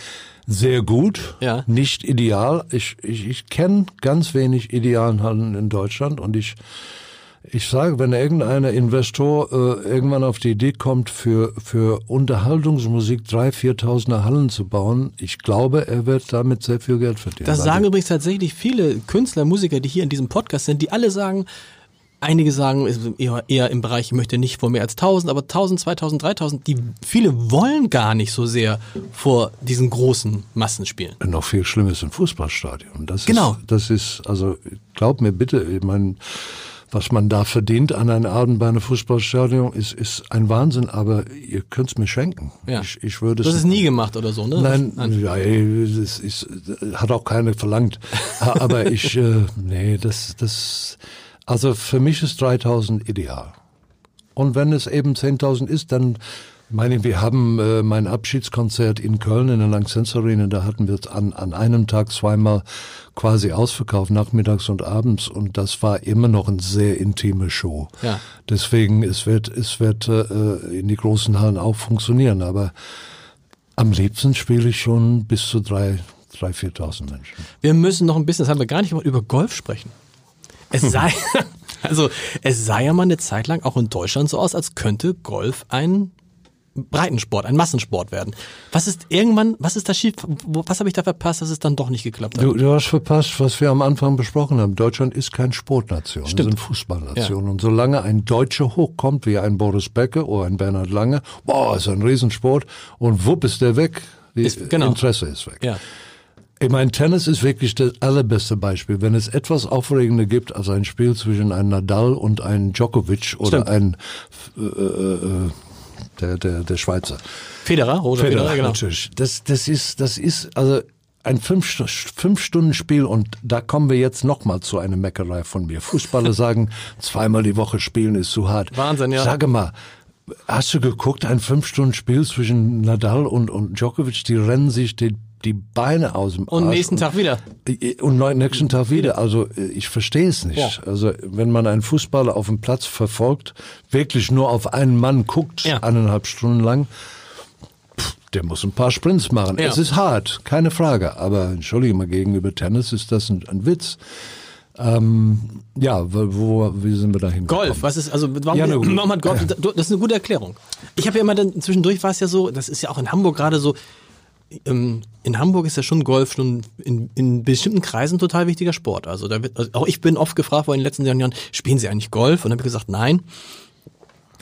sehr gut,
Ja.
nicht ideal. Ich, ich, ich kenne ganz wenig idealen Hallen in Deutschland und ich ich sage, wenn irgendeiner Investor äh, irgendwann auf die Idee kommt, für, für Unterhaltungsmusik 3.000, 4.000er Hallen zu bauen, ich glaube, er wird damit sehr viel Geld verdienen.
Das sagen übrigens tatsächlich viele Künstler, Musiker, die hier in diesem Podcast sind, die alle sagen, einige sagen es ist eher, eher im Bereich, ich möchte nicht vor mehr als 1000, aber 1000, 2000, 3000, die viele wollen gar nicht so sehr vor diesen großen Massen spielen.
noch viel schlimmer ist ein Fußballstadion. Das
Genau.
Ist, das ist, also glaub mir bitte, ich meine, was man da verdient an einem Abend bei einem Fußballstadion, ist, ist ein Wahnsinn, aber ihr könnt's mir schenken.
Ja.
Ich, ich würde
Du hast
es
es nie gemacht oder so, ne?
Nein, ja, ey, das ist, hat auch keiner verlangt. Aber ich, äh, nee, das, das, also für mich ist 3000 ideal. Und wenn es eben 10.000 ist, dann meine, wir haben äh, mein Abschiedskonzert in Köln in der Lanxess Arena, da hatten wir es an, an einem Tag zweimal quasi ausverkauft, nachmittags und abends und das war immer noch eine sehr intime Show.
Ja.
Deswegen, es wird, es wird äh, in die großen Hallen auch funktionieren, aber am liebsten spiele ich schon bis zu drei, drei, 4.000 Menschen.
Wir müssen noch ein bisschen, das haben wir gar nicht über Golf sprechen. Es sei, also, es sah ja mal eine Zeit lang auch in Deutschland so aus, als könnte Golf ein Breitensport, ein Massensport werden. Was ist irgendwann, was ist da schief, was habe ich da verpasst, dass es dann doch nicht geklappt hat?
Du, du hast verpasst, was wir am Anfang besprochen haben. Deutschland ist kein Sportnation,
Stimmt.
ist eine Fußballnation. Und solange ein Deutscher hochkommt, wie ein Boris Becker oder ein Bernhard Lange, boah, ist ein Riesensport, und wupp ist der weg. Die
Ist- genau.
Interesse ist weg.
Ja.
Ich meine, Tennis ist wirklich das allerbeste Beispiel. Wenn es etwas aufregender gibt als ein Spiel zwischen einem Nadal und einem Djokovic oder
Stimmt.
ein äh, äh, der, der, der Schweizer.
Federer, Roger Federer,
Federer,
genau.
natürlich. Das, das ist, das ist, also ein fünf, fünf Stunden Spiel und da kommen wir jetzt nochmal zu einer Meckerei von mir. Fußballer sagen, zweimal die Woche spielen ist zu hart.
Wahnsinn, ja.
Sage mal, hast du geguckt, ein fünf Stunden Spiel zwischen Nadal und, und Djokovic, die rennen sich die, die Beine aus dem
Und
Arsch
nächsten Tag wieder.
und neu- nächsten Tag wieder. Also äh, ich verstehe es nicht.
Ja.
Also wenn man einen Fußballer auf dem Platz verfolgt, wirklich nur auf einen Mann guckt,
Ja.
eineinhalb Stunden lang, pff, der muss ein paar Sprints machen.
Ja.
Es ist hart, keine Frage. Aber entschuldige mal, gegenüber Tennis ist das ein, ein Witz. Ähm, ja, wo, wo, wie sind wir da hingekommen?
Golf, was ist, also warum,
Ja,
warum hat Golf, das ist eine gute Erklärung. Ich habe ja immer dann, zwischendurch war es ja so, das ist ja auch in Hamburg gerade so, ähm, in Hamburg ist ja schon Golf schon in, in bestimmten Kreisen total wichtiger Sport. Also da wird, also auch ich bin oft gefragt worden in den letzten Jahren, spielen Sie eigentlich Golf? Und dann habe ich gesagt, nein.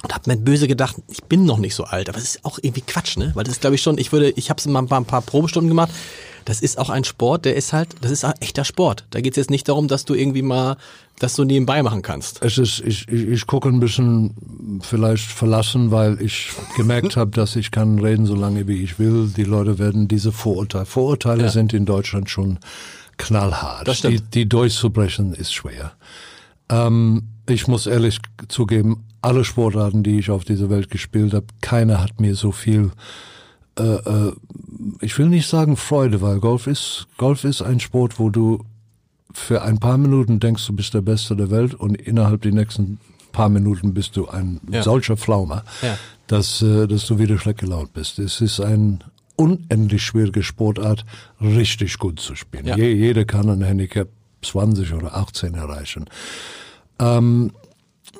Und habe mir böse gedacht, ich bin noch nicht so alt, aber es ist auch irgendwie Quatsch, ne? Weil das ist, glaube ich, schon, ich würde, ich habe mal ein paar, ein paar Probestunden gemacht. Das ist auch ein Sport, der ist halt, das ist ein echter Sport. Da geht es jetzt nicht darum, dass du irgendwie mal, dass du nebenbei machen kannst.
Es ist, ich, ich, ich gucke ein bisschen vielleicht verlassen, weil ich gemerkt habe, dass ich kann reden, so lange wie ich will. Die Leute werden diese Vorurteile. Vorurteile
Ja.
sind in Deutschland schon knallhart.
Das stimmt.
Die, die durchzubrechen ist schwer. Ähm, ich muss ehrlich zugeben, alle Sportarten, die ich auf dieser Welt gespielt habe, keiner hat mir so viel äh, äh, ich will nicht sagen Freude, weil Golf ist, Golf ist ein Sport, wo du für ein paar Minuten denkst, du bist der Beste der Welt und innerhalb der nächsten paar Minuten bist du ein
Ja.
solcher Pflaumer,
Ja.
dass, äh, dass du wieder schlecht gelaunt bist. Es ist ein unendlich schwierige Sportart, richtig gut zu spielen.
Ja.
Je, jeder kann ein Handicap 20 oder 18 erreichen. Ähm,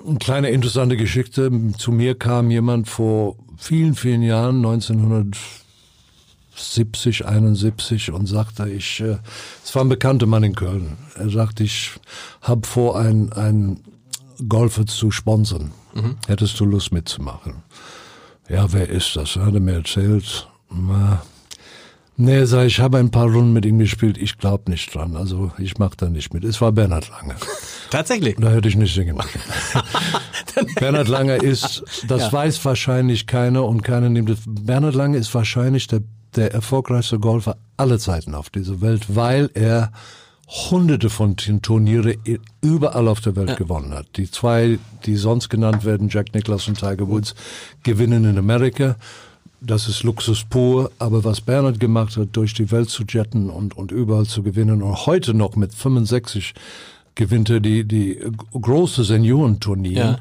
eine kleine interessante Geschichte. Zu mir kam jemand vor vielen, vielen Jahren, 1970, 71 und sagte, ich, äh, es war ein bekannter Mann in Köln. Er sagte, ich habe vor, ein, ein Golfer zu sponsern. Hättest du Lust mitzumachen? Ja, wer ist das? Er hatte mir erzählt. Na, Nee, sag ich habe ein paar Runden mit ihm gespielt. Ich glaube nicht dran. Also ich mache da nicht mit. Es war Bernhard Lange.
Tatsächlich.
Da hätte ich nicht singen. Bernhard Lange ist, das
Ja.
weiß wahrscheinlich keiner und keiner nimmt es. Bernhard Lange ist wahrscheinlich der, der erfolgreichste Golfer aller Zeiten auf dieser Welt, weil er hunderte von Turniere überall auf der Welt ja. gewonnen hat. Die zwei, die sonst genannt werden, Jack Nicklaus und Tiger Woods, gewinnen in Amerika. Das ist Luxus pur, aber was Bernhard gemacht hat, durch die Welt zu jetten und, und überall zu gewinnen und heute noch mit 65 gewinnt er die, die große Seniorenturniere. Ja.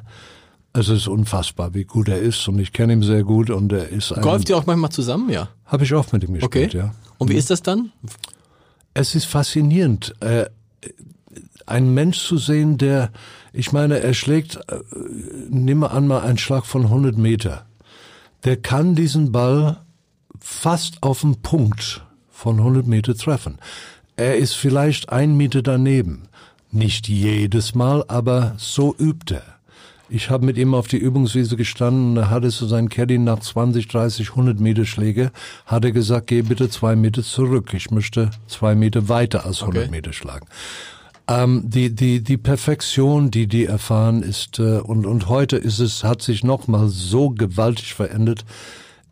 Es ist unfassbar, wie gut er ist und ich kenne ihn sehr gut und er ist
ein... Golft ihr auch manchmal zusammen, ja?
Habe ich auch mit ihm gespielt,
okay.
ja.
Und wie ist das dann?
Es ist faszinierend, äh, einen Mensch zu sehen, der, ich meine, er schlägt, äh, nimm an mal einen Schlag von 100 Meter. Der kann diesen Ball fast auf den Punkt von 100 Meter treffen. Er ist vielleicht ein Meter daneben. Nicht jedes Mal, aber so übt er. Ich habe mit ihm auf die Übungswiese gestanden, da hatte so sein Caddy nach 20, 30, 100 Meter Schläge, hat er gesagt, geh bitte zwei Meter zurück. Ich möchte zwei Meter weiter als 100 okay. Meter schlagen. Ähm, die, die, die Perfektion, die die erfahren ist, äh, und, und heute ist es, hat sich nochmal so gewaltig verändert.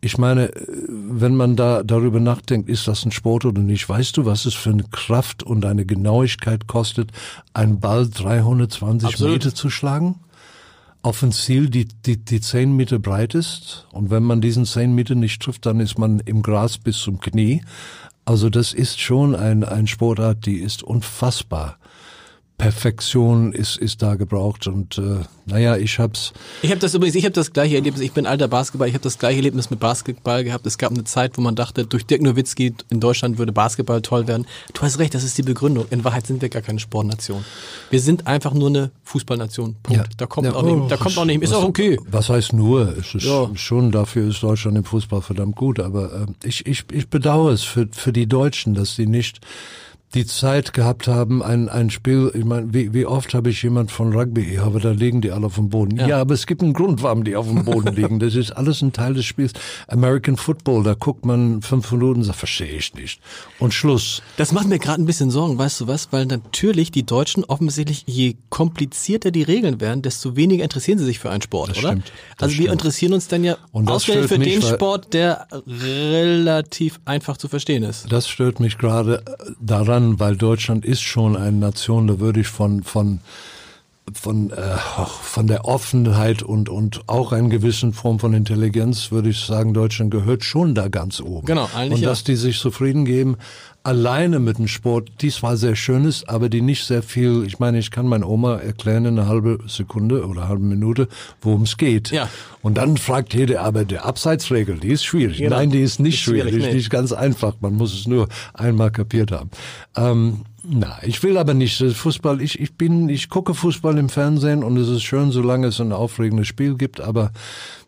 Ich meine, wenn man da darüber nachdenkt, ist das ein Sport oder nicht, weißt du, was es für eine Kraft und eine Genauigkeit kostet, einen Ball 320 Absolut. Meter zu schlagen? auf ein Ziel, die, die, die zehn Meter breit ist. Und wenn man diesen zehn Meter nicht trifft, dann ist man im Gras bis zum Knie. Also das ist schon ein, ein Sportart, die ist unfassbar Perfektion ist, ist da gebraucht und äh, naja, ich hab's.
Ich habe das übrigens, ich habe das gleiche Erlebnis, ich bin alter Basketball, ich habe das gleiche Erlebnis mit Basketball gehabt. Es gab eine Zeit, wo man dachte, durch Dirk Nowitzki in Deutschland würde Basketball toll werden. Du hast recht, das ist die Begründung. In Wahrheit sind wir gar keine Sportnation. Wir sind einfach nur eine Fußballnation. Punkt. Ja. Da kommt ja, auch oh, nicht, da kommt auch nicht, ist
was,
auch okay.
Was heißt nur? Es ist ja. schon, dafür ist Deutschland im Fußball verdammt gut, aber äh, ich, ich, ich bedauere es für, für die Deutschen, dass sie nicht die Zeit gehabt haben, ein, ein Spiel, ich meine, wie, wie oft habe ich jemand von Rugby, aber da liegen die alle auf dem Boden. Ja. ja. aber es gibt einen Grund, warum die auf dem Boden liegen. Das ist alles ein Teil des Spiels. American Football, da guckt man fünf Minuten und sagt, verstehe ich nicht. Und Schluss.
Das macht mir gerade ein bisschen Sorgen, weißt du was? Weil natürlich die Deutschen offensichtlich, je komplizierter die Regeln werden, desto weniger interessieren sie sich für einen Sport,
das
oder?
Stimmt,
also wir
stimmt.
interessieren uns dann ja ausgerechnet für mich, den Sport, der relativ einfach zu verstehen ist.
Das stört mich gerade daran, an, weil Deutschland ist schon eine Nation, da würde ich von, von, von, äh, von der Offenheit und, und auch einer gewissen Form von Intelligenz, würde ich sagen, Deutschland gehört schon da ganz oben.
Genau, eigentlich.
Und dass
ja.
die sich zufrieden geben, alleine mit dem Sport, die zwar sehr schön ist, aber die nicht sehr viel, ich meine, ich kann meiner Oma erklären in einer halbe Sekunde oder eine halbe Minute, worum es geht.
Ja.
Und dann fragt jeder, aber der Abseitsregel, die ist schwierig. Genau. Nein, die ist nicht ist schwierig, schwierig nee. nicht ganz einfach. Man muss es nur einmal kapiert haben. Ähm, na, ich will aber nicht Fußball. Ich, ich bin, ich gucke Fußball im Fernsehen und es ist schön, solange es ein aufregendes Spiel gibt. Aber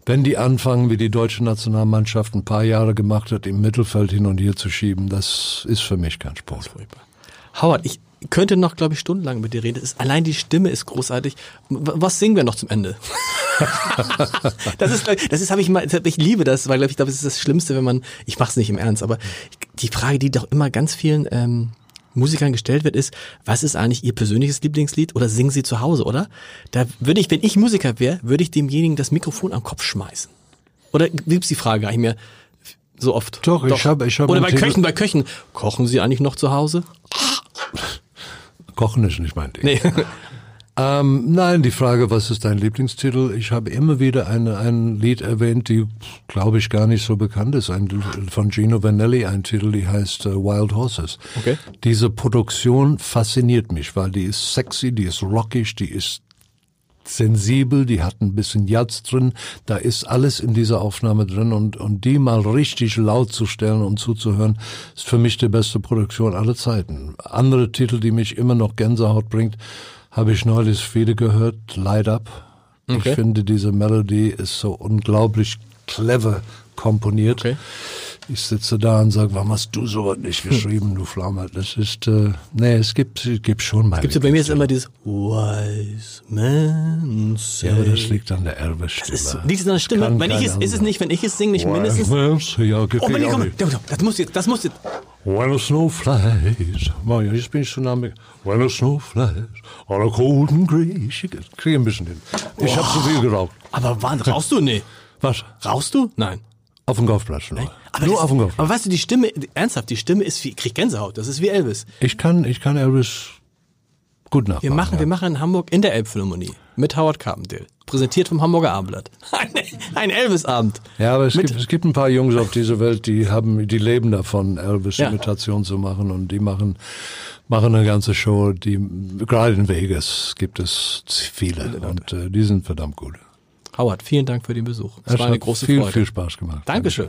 wenn die anfangen, wie die deutsche Nationalmannschaft ein paar Jahre gemacht hat, im Mittelfeld hin und her zu schieben, das ist für mich kein Sport.
Howard, ich könnte noch, glaube ich, stundenlang mit dir reden. Ist, allein die Stimme ist großartig. Was singen wir noch zum Ende? das ist, das ist, habe ich mal, ich liebe das, weil, glaube ich, glaube, das ist das Schlimmste, wenn man, ich mache es nicht im Ernst, aber die Frage, die doch immer ganz vielen ähm, Musikern gestellt wird, ist, was ist eigentlich ihr persönliches Lieblingslied oder singen sie zu Hause, oder? Da würde ich, wenn ich Musiker wäre, würde ich demjenigen das Mikrofon am Kopf schmeißen. Oder gibt's die Frage eigentlich mehr so oft?
Doch, Doch. ich habe, ich habe.
Oder bei Köchen, bei Köchen. Kochen Sie eigentlich noch zu Hause?
Kochen ist nicht mein Ding.
Nee.
Ähm, nein, die Frage, was ist dein Lieblingstitel? Ich habe immer wieder ein, ein Lied erwähnt, die, glaube ich, gar nicht so bekannt ist. Ein, von Gino Vanelli, ein Titel, die heißt uh, Wild Horses.
Okay.
Diese Produktion fasziniert mich, weil die ist sexy, die ist rockig, die ist sensibel, die hat ein bisschen Jazz drin, da ist alles in dieser Aufnahme drin und, und die mal richtig laut zu stellen und zuzuhören, ist für mich die beste Produktion aller Zeiten. Andere Titel, die mich immer noch Gänsehaut bringt, habe ich neulich wieder gehört, Light Up. Okay. Ich finde, diese Melodie ist so unglaublich clever komponiert.
Okay.
Ich sitze da und sage, warum hast du sowas nicht geschrieben, du Flamme? Das ist, äh, nee, es gibt, es gibt schon mal.
Gibt ja bei mir ist immer dieses Wise Man say.
Ja, aber das liegt an der Erbe-Stimme.
Das ist, liegt an der Stimme. Wenn ich es, ist es nicht, wenn ich es singe, nicht mindestens.
Ja,
oh, wenn ich komme, das muss jetzt, das muss jetzt.
When the snow flies, Maja, jetzt bin ich schon am, when the snow flies, on a cold and gray, krieg ein bisschen hin. Ich habe zu viel geraucht.
Aber wann, rauchst du? Nee.
Was?
Rauchst du? Nein.
Auf dem Golfplatz nur.
Aber
nur
das,
auf dem Golfplatz.
Aber weißt du, die Stimme, ernsthaft, die Stimme ist wie, krieg Gänsehaut, das ist wie Elvis.
Ich kann, ich kann Elvis gut nachmachen.
Wir machen,
ja.
wir machen in Hamburg in der Elbphilharmonie mit Howard Carpendale. Präsentiert vom Hamburger Abendblatt. Ein, Elvis-Abend.
Ja, aber es
Mit-
gibt, es gibt ein paar Jungs auf dieser Welt, die haben, die leben davon,
Ja.
Elvis-Imitation zu machen und die machen, machen eine ganze Show, die, gerade in Vegas gibt es viele und äh, die sind verdammt gut.
Howard, vielen Dank für den Besuch. Es war eine große
viel,
Freude.
viel Spaß gemacht.
Dankeschön.